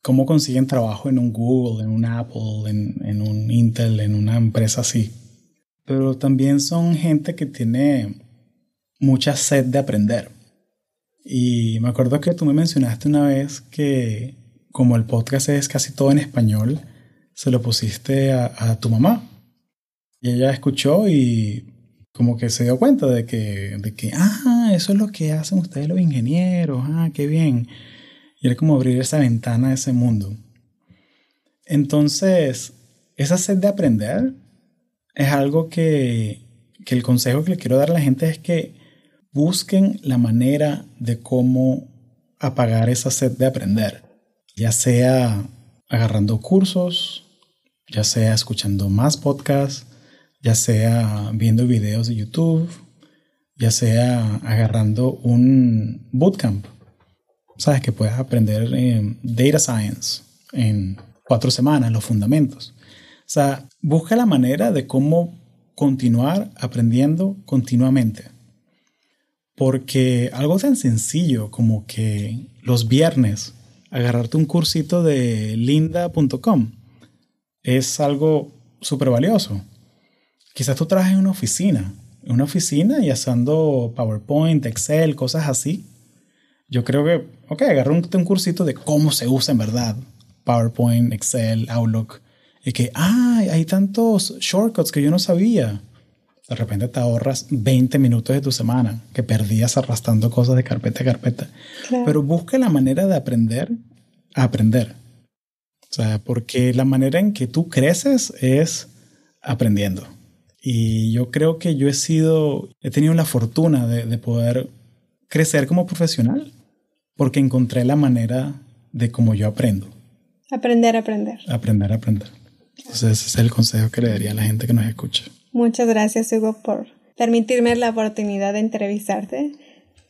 A: cómo consiguen trabajo en un Google, en un Apple, en, en un Intel, en una empresa así. Pero también son gente que tiene mucha sed de aprender. Y me acuerdo que tú me mencionaste una vez que como el podcast es casi todo en español, se lo pusiste a, tu mamá. Y ella escuchó y como que se dio cuenta de que, de que, ah, eso es lo que hacen ustedes los ingenieros, ah, qué bien. Y era como abrir esa ventana a ese mundo. Entonces, esa sed de aprender es algo que, que el consejo que le quiero dar a la gente es que busquen la manera de cómo apagar esa sed de aprender, ya sea agarrando cursos, ya sea escuchando más podcasts, ya sea viendo videos de YouTube, ya sea agarrando un bootcamp. Sabes que puedes aprender data science en cuatro semanas, los fundamentos. O sea, busca la manera de cómo continuar aprendiendo continuamente. Porque algo tan sencillo como que los viernes agarrarte un cursito de linda.com es algo súper valioso. Quizás tú trabajes en una oficina, en una oficina y haciendo PowerPoint, Excel, cosas así. Yo creo que, ok, agarra un, un cursito de cómo se usa en verdad PowerPoint, Excel, Outlook. Y que, ah, hay tantos shortcuts que yo no sabía. De repente te ahorras 20 minutos de tu semana que perdías arrastrando cosas de carpeta a carpeta. Pero busca la manera de aprender a aprender. O sea, porque la manera en que tú creces es aprendiendo. Y yo creo que yo he sido, he tenido la fortuna de, poder crecer como profesional porque encontré la manera de cómo yo aprendo.
B: Aprender a aprender.
A: Aprender a aprender. Entonces ese es el consejo que le daría a la gente que nos escucha.
B: Muchas gracias Hugo por permitirme la oportunidad de entrevistarte.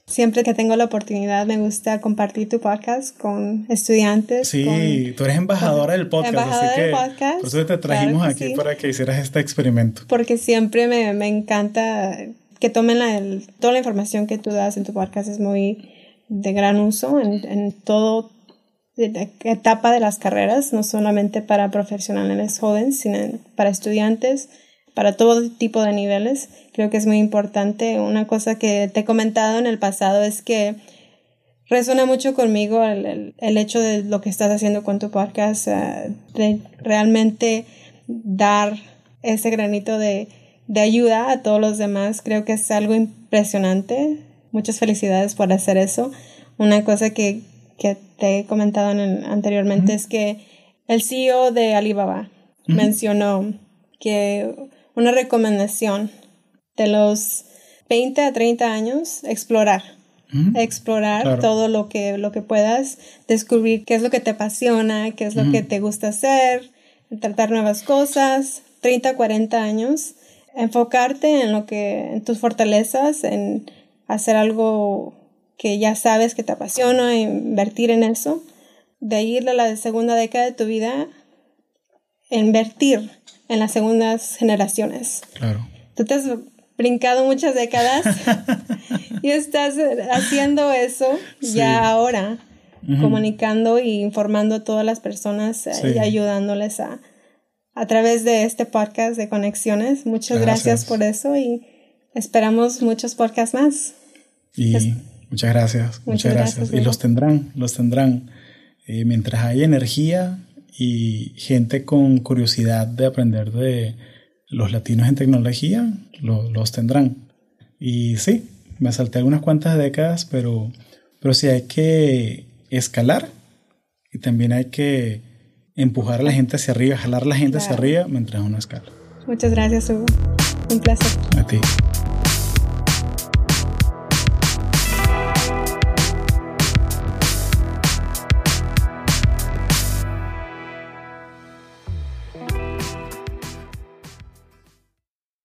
B: Siempre que tengo la oportunidad me gusta compartir tu podcast con estudiantes.
A: Sí, tú eres embajadora del podcast, así que podcast, por eso te trajimos aquí para que hicieras este experimento.
B: Porque siempre me, me encanta que tomen la, toda la información que tú das en tu podcast, es muy de gran uso en, en todo etapa de las carreras, no solamente para profesionales jóvenes, sino para estudiantes para todo tipo de niveles. Creo que es muy importante. Una cosa que te he comentado en el pasado es que resuena mucho conmigo el, el, hecho de lo que estás haciendo con tu podcast, uh, de realmente dar ese granito de, de ayuda a todos los demás. Creo que es algo impresionante. Muchas felicidades por hacer eso. Una cosa que, que te he comentado anteriormente es que el CEO de Alibaba mencionó que una recomendación de los 20 a 30 años, explorar. Explorar todo lo que, lo que puedas, descubrir qué es lo que te apasiona, qué es lo que te gusta hacer, tratar nuevas cosas. 30 a 40 años, enfocarte en lo que, en tus fortalezas, en hacer algo que ya sabes que te apasiona, invertir en eso. De ahí a la segunda década de tu vida, invertir en las segundas generaciones. Claro. Tú te has brincado muchas décadas y estás haciendo eso ya ahora, comunicando y informando a todas las personas eh, y ayudándoles a, a través de este podcast de conexiones. Muchas gracias, por eso y esperamos muchos podcasts más.
A: Y muchas gracias, muchas, gracias. Y los tendrán, los tendrán. Eh, mientras hay energía, y gente con curiosidad de aprender de los latinos en tecnología los tendrán. Y sí, me salté algunas cuantas décadas, pero, pero sí hay que escalar y también hay que empujar a la gente hacia arriba, jalar a la gente hacia arriba mientras uno escala.
B: Muchas gracias, Hugo. Un placer.
A: A ti.